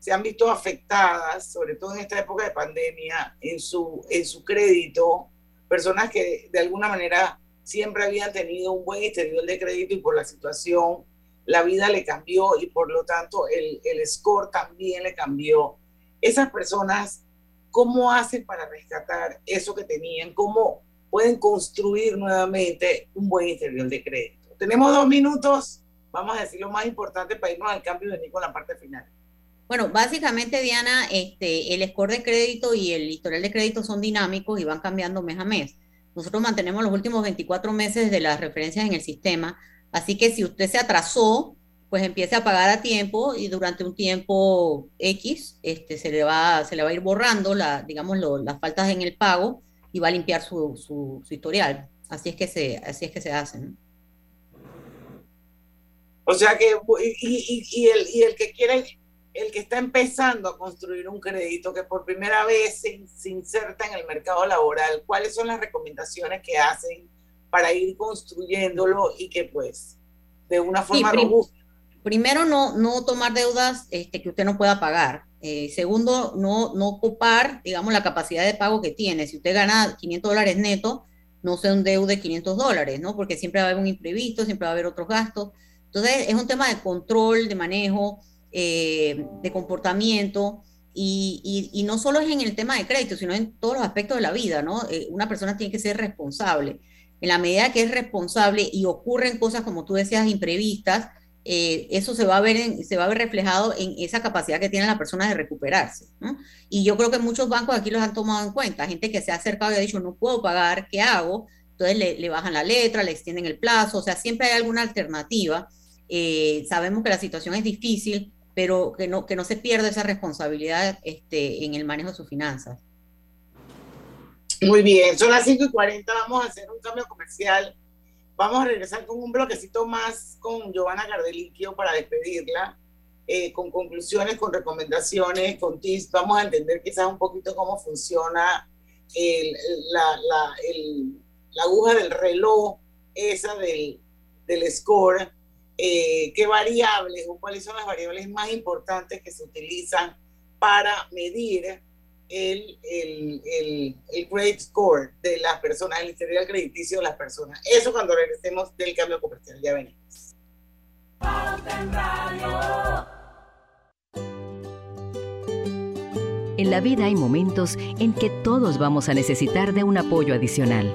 [SPEAKER 1] se han visto afectadas, sobre todo en esta época de pandemia, en su, en su crédito, personas que de alguna manera siempre habían tenido un buen historial de crédito y por la situación la vida le cambió y por lo tanto el, el score también le cambió. Esas personas, ¿cómo hacen para rescatar eso que tenían? ¿Cómo pueden construir nuevamente un buen historial de crédito? Tenemos dos minutos, vamos a decir lo más importante para irnos al cambio y venir con la parte final.
[SPEAKER 10] Bueno, básicamente, Diana, este, el score de crédito y el historial de crédito son dinámicos y van cambiando mes a mes. Nosotros mantenemos los últimos 24 meses de las referencias en el sistema, así que si usted se atrasó, pues empiece a pagar a tiempo y durante un tiempo X este, se, le va, se le va a ir borrando la, digamos, las faltas en el pago y va a limpiar su, su, historial. Así es que se, así es que se hace. ¿no?
[SPEAKER 1] O sea que, y, y, el, y el que quiere el que está empezando a construir un crédito que por primera vez se, se, inserta en el mercado laboral, ¿cuáles son las recomendaciones que hacen para ir construyéndolo y que pues de una forma
[SPEAKER 10] sí, prim robusta? Primero no, no tomar deudas este, que usted no pueda pagar. Eh, segundo, no, no ocupar, digamos, la capacidad de pago que tiene. Si usted gana 500 dólares neto, no se endeude 500 dólares, ¿no? Porque siempre va a haber un imprevisto, siempre va a haber otros gastos. Entonces, es un tema de control, de manejo, eh, de comportamiento. Y, y, no solo es en el tema de crédito, sino en todos los aspectos de la vida, ¿no? Eh, una persona tiene que ser responsable. En la medida que es responsable y ocurren cosas, como tú decías, imprevistas, eh, eso se va, a ver se va a ver reflejado en esa capacidad que tiene la persona de recuperarse. Y yo creo que muchos bancos aquí los han tomado en cuenta, gente que se ha acercado y ha dicho, no puedo pagar, ¿qué hago? Entonces le, bajan la letra, le extienden el plazo, o sea, siempre hay alguna alternativa. Eh, sabemos que la situación es difícil, pero que no, que no se pierda esa responsabilidad este, en el manejo de sus finanzas.
[SPEAKER 1] Muy bien, son las 5 y 40, vamos a hacer un cambio comercial Vamos a regresar con un bloquecito más con Giovanna Gardeliquio para despedirla, eh, con conclusiones, con recomendaciones, con tips. Vamos a entender quizás un poquito cómo funciona la, la, aguja del reloj, esa del, del score, eh, qué variables o cuáles son las variables más importantes que se utilizan para medir el, el, el, el credit score de las personas, el historial crediticio de las personas. Eso cuando regresemos del cambio comercial. Ya venimos.
[SPEAKER 7] En la vida hay momentos en que todos vamos a necesitar de un apoyo adicional.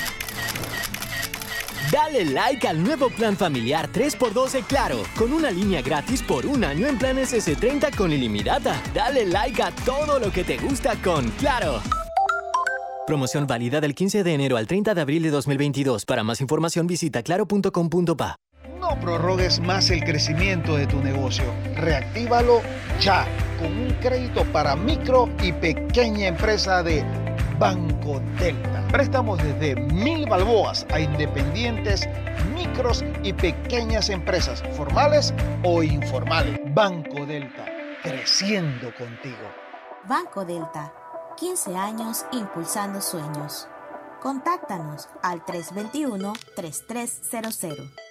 [SPEAKER 14] Dale like al nuevo plan familiar 3x2 de Claro, con una línea gratis por un año en planes S30 con ilimitada. Dale like a todo lo que te gusta con Claro. Promoción válida del 15 de enero al 30 de abril de 2022. Para más información visita claro.com.pa.
[SPEAKER 8] No prorrogues más el crecimiento de tu negocio. Reactívalo ya con un crédito para micro y pequeña empresa de Banco Delta. Préstamos desde mil balboas a independientes, micros y pequeñas empresas, formales o informales. Banco Delta, creciendo contigo.
[SPEAKER 9] Banco Delta, 15 años impulsando sueños. Contáctanos al 321-3300.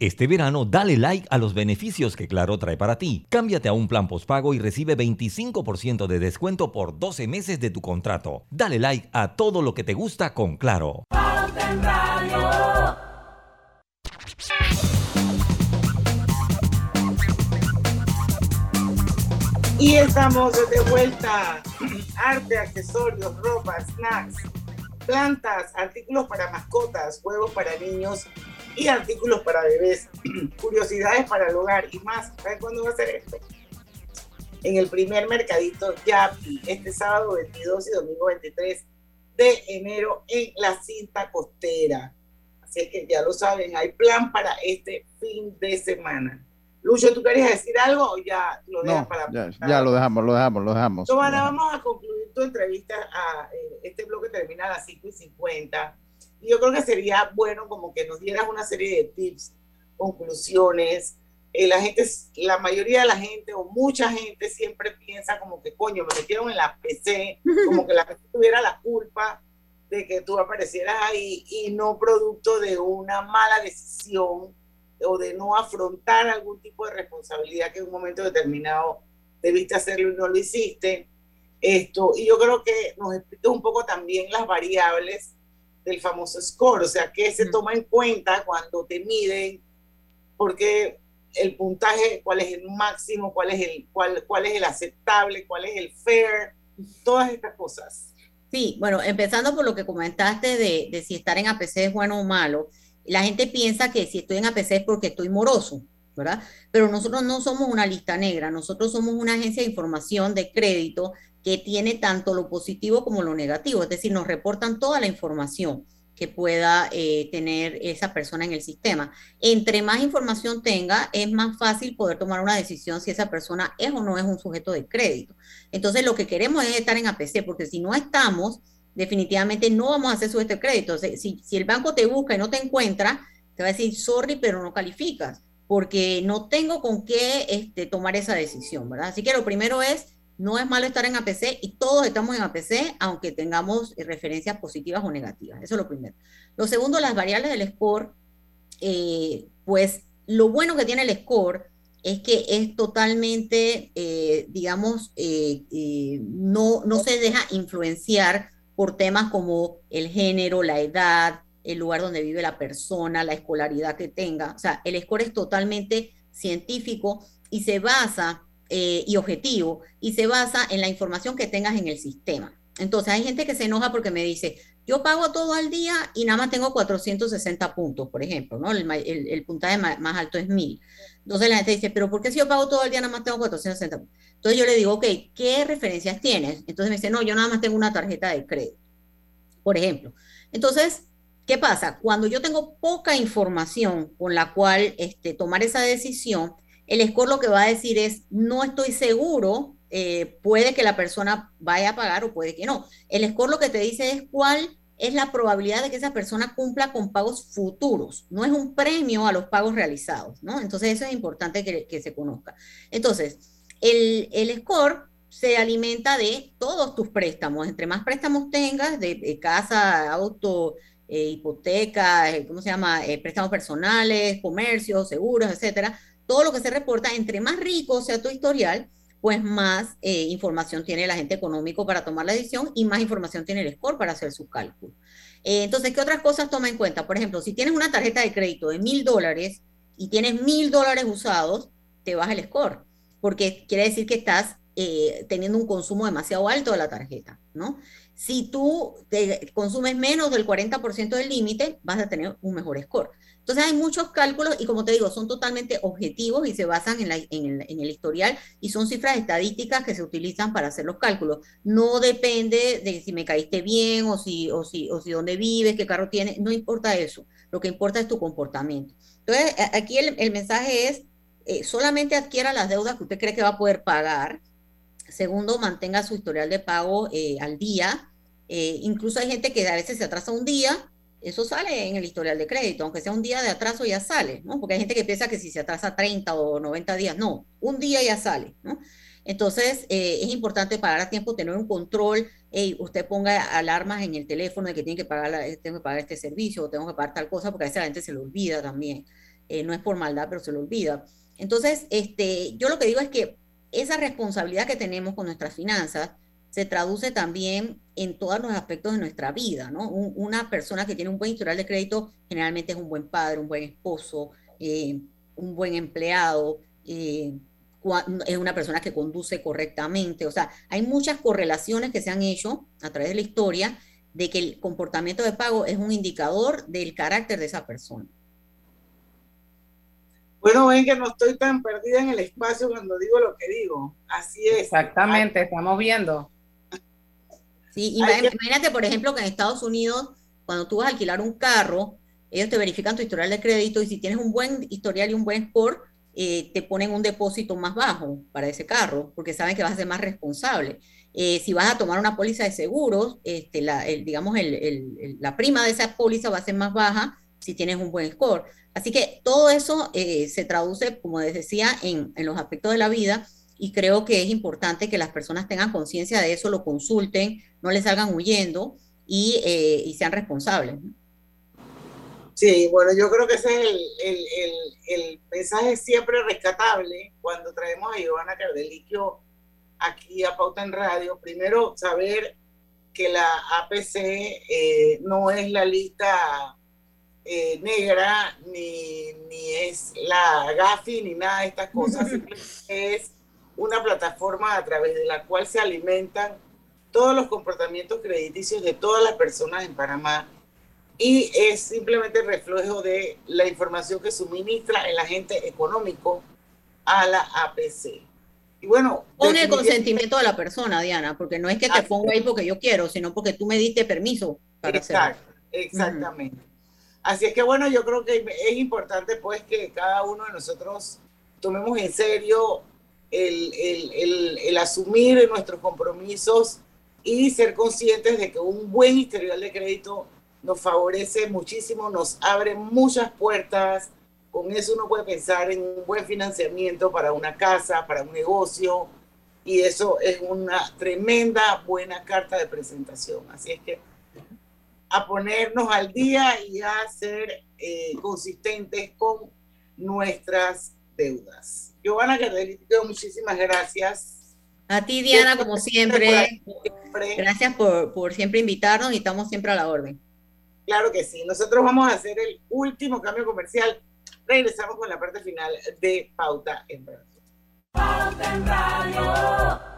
[SPEAKER 11] Este verano dale like a los beneficios que Claro trae para ti. Cámbiate a un plan postpago y recibe 25% de descuento por 12 meses de tu contrato. Dale like a todo lo que te gusta con Claro.
[SPEAKER 1] Y estamos de vuelta. Arte, accesorios, ropa, snacks, plantas, artículos para mascotas, juegos para niños y artículos para bebés, curiosidades para el hogar y más. ¿Saben cuándo va a ser esto? En el primer mercadito Yapi, este sábado 22 y domingo 23 de enero en la cinta costera. Así que ya lo saben, hay plan para este fin de semana. Lucho, ¿tú querías decir algo o ya lo dejas para,
[SPEAKER 3] ya, ya, lo dejamos, lo dejamos, lo dejamos.
[SPEAKER 1] vamos a concluir tu entrevista. A, eh, este bloque termina a las 5 y 50 yo creo que sería bueno como que nos dieras una serie de tips, conclusiones, eh, la gente, la mayoría de la gente o mucha gente siempre piensa como que coño, me metieron en la PC, como que la gente tuviera la culpa de que tú aparecieras ahí y no producto de una mala decisión o de no afrontar algún tipo de responsabilidad que en un momento determinado debiste hacerlo y no lo hiciste. Esto, y yo creo que nos explica un poco también las variables del famoso score, o sea, qué se toma en cuenta cuando te miden, porque el puntaje, cuál es el máximo, cuál es el, cuál, cuál es el aceptable, cuál es el fair, todas estas cosas.
[SPEAKER 10] Sí, bueno, empezando por lo que comentaste de, de si estar en APC es bueno o malo, la gente piensa que si estoy en APC es porque estoy moroso, ¿verdad? Pero nosotros no somos una lista negra, nosotros somos una agencia de información de crédito que tiene tanto lo positivo como lo negativo, es decir, nos reportan toda la información que pueda eh, tener esa persona en el sistema. Entre más información tenga, es más fácil poder tomar una decisión si esa persona es o no es un sujeto de crédito. Entonces, lo que queremos es estar en APC, porque si no estamos, definitivamente no vamos a hacer sujeto de crédito. si, si el banco te busca y no te encuentra, te va a decir, sorry, pero no calificas, porque no tengo con qué este, tomar esa decisión, ¿verdad? Así que lo primero es no es malo estar en APC y todos estamos en APC, aunque tengamos eh, referencias positivas o negativas. Eso es lo primero. Lo segundo, las variables del score, eh, pues lo bueno que tiene el score es que es totalmente, eh, digamos, no, no se deja influenciar por temas como el género, la edad, el lugar donde vive la persona, la escolaridad que tenga. O sea, el score es totalmente científico y se basa eh, y objetivo y se basa en la información que tengas en el sistema. Entonces hay gente que se enoja porque me dice, yo pago todo al día y nada más tengo 460 puntos, por ejemplo, ¿no? El, el, puntaje más, alto es 1000. Entonces la gente dice, pero ¿por qué si yo pago todo el día nada más tengo 460 puntos? Entonces yo le digo, ok, ¿qué referencias tienes? Entonces me dice, no, yo nada más tengo una tarjeta de crédito, por ejemplo. Entonces, ¿qué pasa? Cuando yo tengo poca información con la cual este, tomar esa decisión, el score lo que va a decir es, no estoy seguro, eh, puede que la persona vaya a pagar o puede que no. El score lo que te dice es cuál es la probabilidad de que esa persona cumpla con pagos futuros. No es un premio a los pagos realizados, ¿no? Entonces eso es importante que, se conozca. Entonces, el, score se alimenta de todos tus préstamos. Entre más préstamos tengas, de, casa, auto, eh, hipoteca, eh, ¿cómo se llama? préstamos personales, comercios, seguros, etcétera, todo lo que se reporta, entre más rico sea tu historial, pues más eh, información tiene el agente económico para tomar la decisión y más información tiene el score para hacer sus cálculos. Eh, entonces, ¿qué otras cosas toma en cuenta? Por ejemplo, si tienes una tarjeta de crédito de mil dólares y tienes mil dólares usados, te baja el score, porque quiere decir que estás eh, teniendo un consumo demasiado alto de la tarjeta, ¿no? Si tú consumes menos del 40% del límite, vas a tener un mejor score. Entonces hay muchos cálculos y como te digo, son totalmente objetivos y se basan en, el, historial y son cifras estadísticas que se utilizan para hacer los cálculos. No depende de si me caíste bien o si, o si, o si dónde vives, qué carro tienes, no importa eso. Lo que importa es tu comportamiento. Entonces aquí el, mensaje es, eh, solamente adquiera las deudas que usted cree que va a poder pagar. Segundo, mantenga su historial de pago eh, al día. Eh, incluso hay gente que a veces se atrasa un día eso sale en el historial de crédito, aunque sea un día de atraso ya sale, ¿no? Porque hay gente que piensa que si se atrasa 30 o 90 días, no, un día ya sale, ¿no? Entonces, eh, es importante pagar a tiempo, tener un control, hey, usted ponga alarmas en el teléfono de que tiene que pagar, tengo que pagar este servicio o tengo que pagar tal cosa, porque a veces la gente se lo olvida también. Eh, no es por maldad, pero se lo olvida. Entonces, este, yo lo que digo es que esa responsabilidad que tenemos con nuestras finanzas, se traduce también en todos los aspectos de nuestra vida, ¿no? una persona que tiene un buen historial de crédito generalmente es un buen padre, un buen esposo, eh, un buen empleado, eh, es una persona que conduce correctamente, o sea, hay muchas correlaciones que se han hecho a través de la historia de que el comportamiento de pago es un indicador del carácter de esa persona.
[SPEAKER 1] Bueno, ven que no estoy tan perdida en el espacio cuando digo lo que digo. Así es.
[SPEAKER 2] Exactamente, estamos viendo.
[SPEAKER 10] Sí, imagínate, por ejemplo, que en Estados Unidos, cuando tú vas a alquilar un carro, ellos te verifican tu historial de crédito y si tienes un buen historial y un buen score, eh, te ponen un depósito más bajo para ese carro, porque saben que vas a ser más responsable. Eh, si vas a tomar una póliza de seguros, este, la, digamos, la prima de esa póliza va a ser más baja si tienes un buen score. Así que todo eso eh, se traduce, como les decía, en, en, los aspectos de la vida y creo que es importante que las personas tengan conciencia de eso, lo consulten, no les salgan huyendo y, eh, y sean responsables.
[SPEAKER 1] Sí, bueno, yo creo que ese es el, el, el, el mensaje siempre rescatable cuando traemos a Giovanna Cardeliquio aquí a Pauta en Radio. Primero, saber que la APC eh, no es la lista eh, negra, ni, ni, es la GAFI, ni nada de estas cosas. es una plataforma a través de la cual se alimentan todos los comportamientos crediticios de todas las personas en Panamá y es simplemente reflejo de la información que suministra el agente económico a la APC. Y bueno,
[SPEAKER 10] con el consentimiento de la persona, Diana, porque no es que te pongo ahí porque yo quiero, sino porque tú me diste permiso para
[SPEAKER 1] Exacto, hacerlo. Exactamente. Así es que bueno, yo creo que es importante pues que cada uno de nosotros tomemos en serio el, asumir nuestros compromisos y ser conscientes de que un buen historial de crédito nos favorece muchísimo, nos abre muchas puertas. Con eso uno puede pensar en un buen financiamiento para una casa, para un negocio, y eso es una tremenda buena carta de presentación. Así es que a ponernos al día y a ser eh, consistentes con nuestras deudas. Giovanna Cardelito, muchísimas gracias.
[SPEAKER 10] A ti, Diana, como siempre. Gracias por, por siempre invitarnos y estamos siempre a la orden.
[SPEAKER 1] Claro que sí. Nosotros vamos a hacer el último cambio comercial. Regresamos con la parte final de Pauta en Radio.
[SPEAKER 5] Pauta en Radio.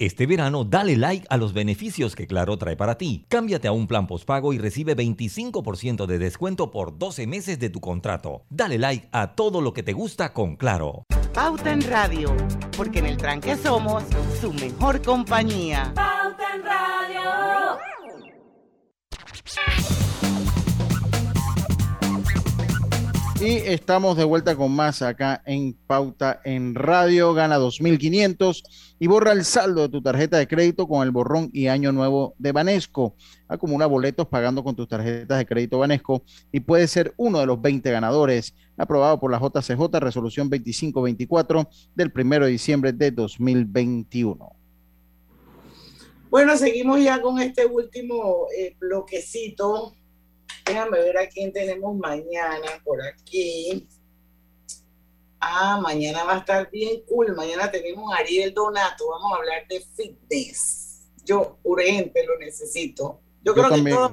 [SPEAKER 11] Este verano, dale like a los beneficios que Claro trae para ti. Cámbiate a un plan postpago y recibe 25% de descuento por 12 meses de tu contrato. Dale like a todo lo que te gusta con Claro.
[SPEAKER 1] Pauta en Radio, porque en el tranque somos su mejor compañía.
[SPEAKER 5] Pauta en Radio.
[SPEAKER 3] Y estamos de vuelta con más acá en Pauta en Radio. Gana 2.500 y borra el saldo de tu tarjeta de crédito con el borrón y año nuevo de Banesco. Acumula boletos pagando con tus tarjetas de crédito Banesco y puede ser uno de los 20 ganadores. Aprobado por la JCJ, resolución 2524 del 1 de diciembre de 2021.
[SPEAKER 1] Bueno, seguimos ya con este último eh, bloquecito Déjame ver a quién tenemos mañana por aquí. Ah, mañana va a estar bien cool. Mañana tenemos a Ariel Donato. Vamos a hablar de fitness. Yo urgente lo necesito. Yo, creo que todo.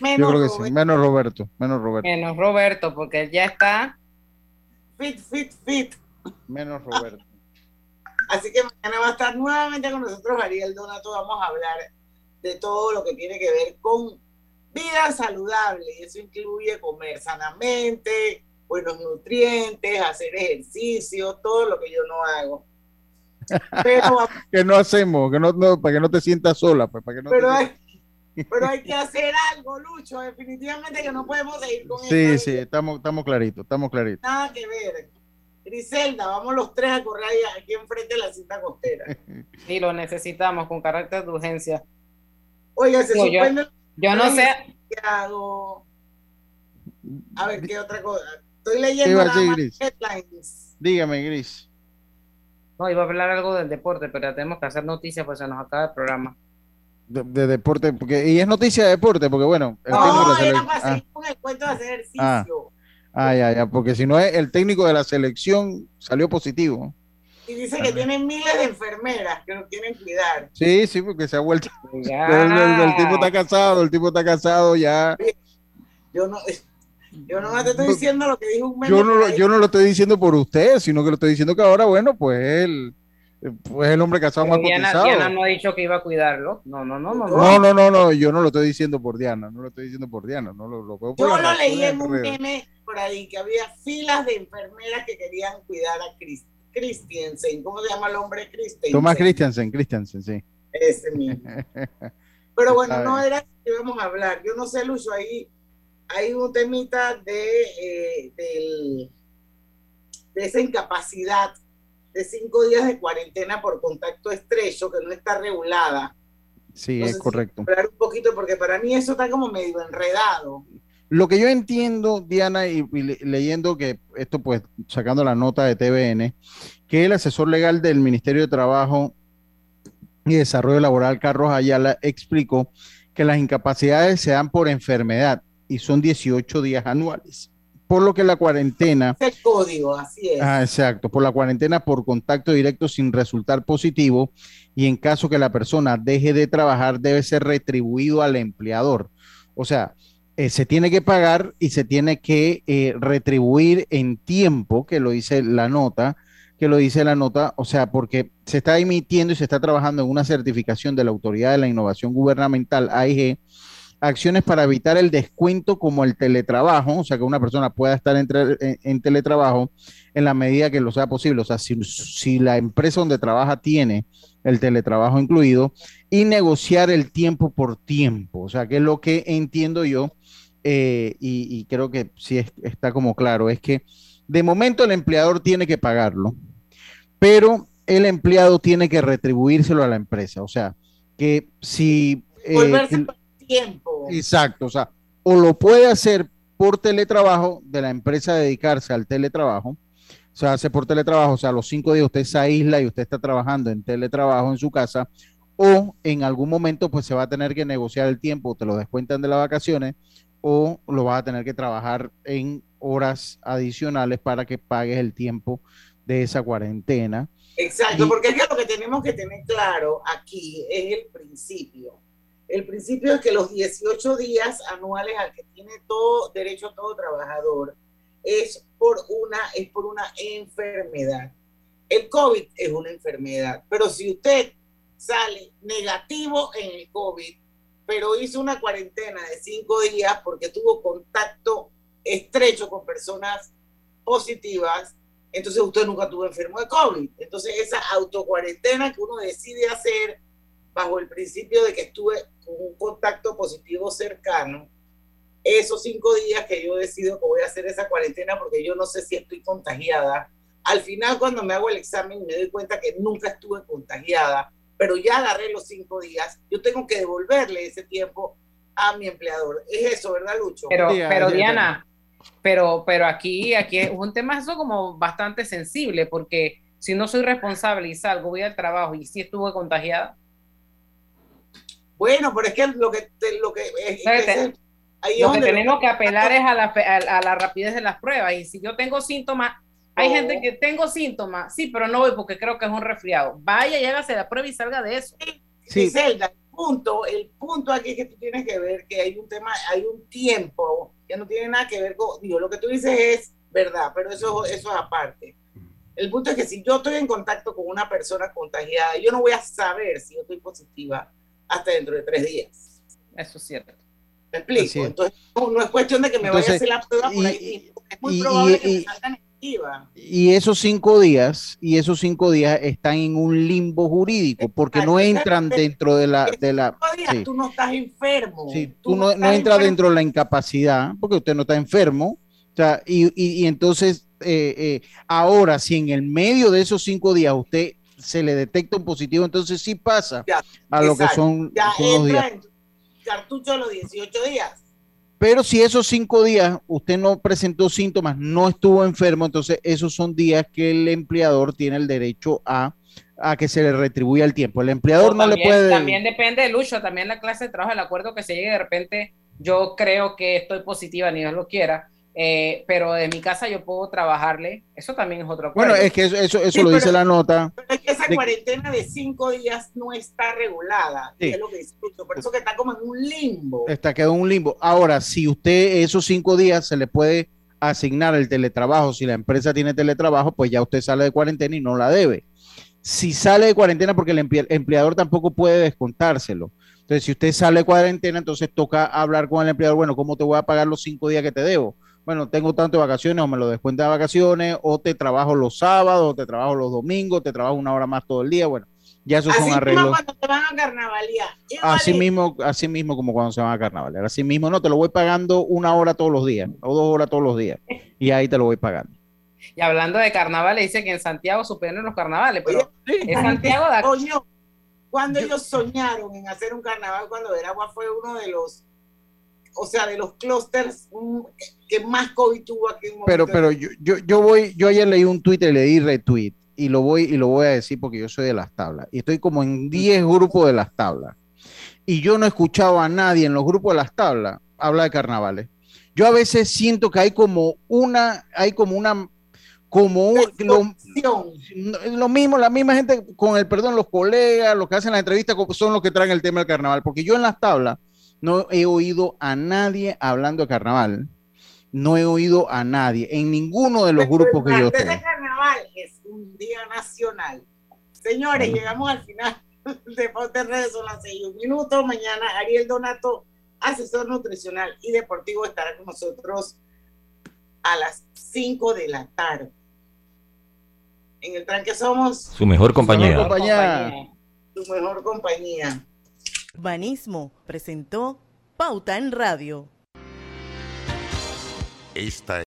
[SPEAKER 3] Menos Yo creo que Roberto. sí. Menos Roberto. Menos Roberto.
[SPEAKER 2] Menos Roberto, porque él ya está.
[SPEAKER 1] Fit, fit, fit.
[SPEAKER 3] Menos Roberto.
[SPEAKER 1] Así que mañana va a estar nuevamente con nosotros Ariel Donato. Vamos a hablar de todo lo que tiene que ver con vida saludable y eso incluye comer sanamente, buenos nutrientes, hacer ejercicio, todo lo que yo no hago. Pero,
[SPEAKER 3] que no hacemos, que no, no, para que no te sientas sola, pues, para que no te
[SPEAKER 1] pero,
[SPEAKER 3] sientas-
[SPEAKER 1] hay, pero hay que hacer algo, Lucho. Definitivamente que no podemos seguir con
[SPEAKER 3] Sí, sí, estamos, estamos claritos, estamos claritos.
[SPEAKER 1] Nada que ver. Griselda, vamos los tres a correr aquí enfrente de la cinta costera.
[SPEAKER 2] Y lo necesitamos con carácter de urgencia.
[SPEAKER 1] Oiga, se suspende.
[SPEAKER 2] yo no sé-
[SPEAKER 1] Hago- A ver, ¿qué otra cosa? Estoy
[SPEAKER 3] ¿Qué
[SPEAKER 1] leyendo nada más
[SPEAKER 3] Gris?
[SPEAKER 1] headlines.
[SPEAKER 3] Dígame, Gris.
[SPEAKER 2] No, iba a hablar algo del deporte, pero tenemos que hacer noticias, pues se nos acaba el programa.
[SPEAKER 3] De, de deporte, porque, y es noticia de deporte, porque bueno, el
[SPEAKER 1] No, era para seguir con el cuento de hacer ejercicio.
[SPEAKER 3] ah, ah, ya, ya, porque si no es el técnico de la selección salió positivo.
[SPEAKER 1] Y dice que tienen miles de enfermeras que lo quieren cuidar.
[SPEAKER 3] Sí, sí, porque se ha vuelto.
[SPEAKER 1] Ya.
[SPEAKER 3] El, el- el tipo está casado, el tipo está casado ya.
[SPEAKER 1] Yo no, yo no te estoy diciendo lo que dijo un meme
[SPEAKER 3] Yo no, lo, yo no lo estoy diciendo por usted, sino que lo estoy diciendo que ahora, bueno, pues él, pues el hombre casado más
[SPEAKER 2] Diana,
[SPEAKER 3] cotizado.
[SPEAKER 2] Diana no ha dicho que iba a cuidarlo. No, no, no, no.
[SPEAKER 3] No, no, no, no, yo no lo estoy diciendo por Diana, no lo estoy diciendo por Diana, no lo, lo veo por
[SPEAKER 1] Yo lo leí en un meme por ahí que había filas de enfermeras que querían cuidar a Chris, Christiansen. ¿Cómo se llama el hombre Christiansen?
[SPEAKER 3] Tomás Christiansen, Christiansen, sí.
[SPEAKER 1] Ese mismo. Pero bueno, no era que íbamos a hablar. Yo no sé, Lucho, ahí hay un temita de, eh, del- de esa incapacidad de cinco días de cuarentena por contacto estrecho que no está regulada.
[SPEAKER 3] Sí,
[SPEAKER 1] No
[SPEAKER 3] es
[SPEAKER 1] si
[SPEAKER 3] correcto.
[SPEAKER 1] Hablar un poquito porque para mí eso está como medio enredado.
[SPEAKER 3] Lo que yo entiendo, Diana, y, y le- leyendo que esto, pues, sacando la nota de TVN, que el asesor legal del Ministerio de Trabajo y Desarrollo Laboral, Carlos Ayala, explicó que las incapacidades se dan por enfermedad y son 18 días anuales. Por lo que la cuarentena,
[SPEAKER 1] Es el código, así es.
[SPEAKER 3] ah, exacto, por la cuarentena por contacto directo sin resultar positivo y en caso que la persona deje de trabajar debe ser retribuido al empleador. O sea, eh, se tiene que pagar y se tiene que eh, retribuir en tiempo, que lo dice la nota, que lo dice la nota, o sea, porque se está emitiendo y se está trabajando en una certificación de la Autoridad de la Innovación Gubernamental, AIG, acciones para evitar el descuento como el teletrabajo, o sea, que una persona pueda estar en, en- en teletrabajo en la medida que lo sea posible, o sea, si, si la empresa donde trabaja tiene el teletrabajo incluido, y negociar el tiempo por tiempo, o sea, que es lo que entiendo yo, eh, y, y creo que sí es- está como claro, es que de momento el empleador tiene que pagarlo, pero el empleado tiene que retribuírselo a la empresa, o sea, que si... eh,
[SPEAKER 1] Volverse
[SPEAKER 3] el-
[SPEAKER 1] por tiempo.
[SPEAKER 3] Exacto, o sea, o lo puede hacer por teletrabajo de la empresa dedicarse al teletrabajo, o sea, hace por teletrabajo, o sea, los cinco días usted se aísla y usted está trabajando en teletrabajo en su casa, o en algún momento pues se va a tener que negociar el tiempo, te lo descuentan de las vacaciones, o lo vas a tener que trabajar en horas adicionales para que pagues el tiempo de esa cuarentena.
[SPEAKER 1] Exacto,
[SPEAKER 3] Y-
[SPEAKER 1] porque es que lo que tenemos que tener claro aquí es el principio. El principio es que los 18 días anuales al que tiene todo derecho todo trabajador es por una es por una enfermedad. El COVID es una enfermedad, pero si usted sale negativo en el COVID, pero hizo una cuarentena de cinco días porque tuvo contacto estrecho con personas positivas, entonces usted nunca tuvo enfermo de COVID. Entonces esa autocuarentena que uno decide hacer bajo el principio de que estuve con un contacto positivo cercano, esos cinco días que yo decido que voy a hacer esa cuarentena porque yo no sé si estoy contagiada, al final cuando me hago el examen me doy cuenta que nunca estuve contagiada, pero ya agarré los cinco días, yo tengo que devolverle ese tiempo a mi empleador. Es eso, ¿verdad, Lucho?
[SPEAKER 2] Pero, pero Diana, pero, pero aquí, aquí es un tema eso como bastante sensible, porque si no soy responsable y salgo, voy al trabajo y si estuve contagiada.
[SPEAKER 1] Bueno, pero es que lo que, te- lo que es, es el- ahí es
[SPEAKER 2] Lo que tenemos que apelar es a la, a la rapidez de las pruebas. Y si yo tengo síntomas, hay
[SPEAKER 1] No.
[SPEAKER 2] gente que tengo síntomas, sí, pero no voy porque creo que es un resfriado. Vaya y hágase la prueba y salga de eso.
[SPEAKER 1] Griselda, el punto, el punto aquí es que tú tienes que ver que hay un tema, hay un tiempo que no tiene nada que ver con, digo, lo que tú dices es verdad, pero eso, eso es aparte. El punto es que si yo estoy en contacto con una persona contagiada, yo no voy a saber si yo estoy positiva hasta dentro de tres días.
[SPEAKER 2] Eso es cierto.
[SPEAKER 1] ¿Me explico? Entonces, no, no es cuestión de que me vaya a
[SPEAKER 3] Entonces,
[SPEAKER 1] hacer la prueba por
[SPEAKER 3] y-
[SPEAKER 1] ahí. Es muy
[SPEAKER 3] y-
[SPEAKER 1] probable
[SPEAKER 3] y-
[SPEAKER 1] que
[SPEAKER 3] y-
[SPEAKER 1] me salga
[SPEAKER 3] Y esos cinco días, y esos cinco días están en un limbo jurídico, porque no entran dentro de la, de la,
[SPEAKER 1] días,
[SPEAKER 3] sí,
[SPEAKER 1] tú no estás enfermo.
[SPEAKER 3] sí,
[SPEAKER 1] Tú
[SPEAKER 3] tú no, no
[SPEAKER 1] estás
[SPEAKER 3] entra
[SPEAKER 1] enfermo.
[SPEAKER 3] dentro de la incapacidad, porque usted no está enfermo, o sea, y, y- y entonces, eh, eh, ahora, si en el medio de esos cinco días usted se le detecta un positivo, entonces sí pasa a lo que son,
[SPEAKER 1] Ya
[SPEAKER 3] son los días.
[SPEAKER 1] en tu cartucho los 18 días.
[SPEAKER 3] Pero si esos cinco días usted no presentó síntomas, no estuvo enfermo, entonces esos son días que el empleador tiene el derecho a, a que se le retribuya el tiempo. El empleador no le puede...
[SPEAKER 2] También depende de Lucho, también la clase de trabajo, el acuerdo que se llegue de repente, yo creo que estoy positiva, ni Dios lo quiera, eh, pero de mi casa yo puedo trabajarle, eso también es otro acuerdo.
[SPEAKER 3] Bueno, es que eso, eso, eso
[SPEAKER 1] Sí,
[SPEAKER 3] lo
[SPEAKER 1] pero-
[SPEAKER 3] dice la nota.
[SPEAKER 1] Esa
[SPEAKER 3] De-
[SPEAKER 1] cuarentena de cinco días no está regulada.
[SPEAKER 3] Sí.
[SPEAKER 1] Es lo que Lucho. Por eso que está como en un limbo.
[SPEAKER 3] Está quedó en un limbo. Ahora, si usted esos cinco días se le puede asignar el teletrabajo, si la empresa tiene teletrabajo, pues ya usted sale de cuarentena y no la debe. Si sale de cuarentena, porque el emple- empleador tampoco puede descontárselo. Entonces, si usted sale de cuarentena, entonces toca hablar con el empleador, bueno, ¿cómo te voy a pagar los cinco días que te debo? Bueno, tengo tanto de vacaciones o me lo descuenta de vacaciones, o te trabajo los sábados, o te trabajo los domingos, te trabajo una hora más todo el día. Bueno, ya esos
[SPEAKER 1] Así
[SPEAKER 3] son
[SPEAKER 1] mismo
[SPEAKER 3] arreglos.
[SPEAKER 1] cuando te van a carnavalía.
[SPEAKER 3] Así mismo, así mismo como cuando se van a carnaval. Así mismo, no, te lo voy pagando una hora todos los días, o dos horas todos los días. Y ahí te lo voy pagando.
[SPEAKER 2] Y hablando de carnavales, dice que en Santiago suspendieron los carnavales, pero es Santiago de
[SPEAKER 1] Coño, cuando ellos soñaron en hacer un carnaval cuando Veragua fue uno de los, o sea, de los clústeres que más COVID tuvo aquí en
[SPEAKER 3] Pero, pero yo, yo, yo voy, yo ayer leí un Twitter y le di retweet, y lo voy, y lo voy a decir porque yo soy de las tablas. Y estoy como en 10 grupos de las tablas. Y yo no he escuchado a nadie en los grupos de las tablas hablar de carnavales. Yo a veces siento que hay como una, hay como una, como lo, lo mismo, la misma gente, con el perdón, los colegas, los que hacen las entrevistas son los que traen el tema del carnaval, porque yo en las tablas no he oído a nadie hablando de carnaval, no he oído a nadie en ninguno de los grupos que yo estoy.
[SPEAKER 1] de carnaval es un día nacional. Señores, llegamos al final de en Redes, son las 6 minutos. Mañana Ariel Donato, asesor nutricional y deportivo, estará con nosotros a las 5 de la tarde. En el tranque somos
[SPEAKER 11] Su mejor compañía.
[SPEAKER 1] tu mejor compañía.
[SPEAKER 15] Banismo presentó Pauta en Radio.
[SPEAKER 16] Esta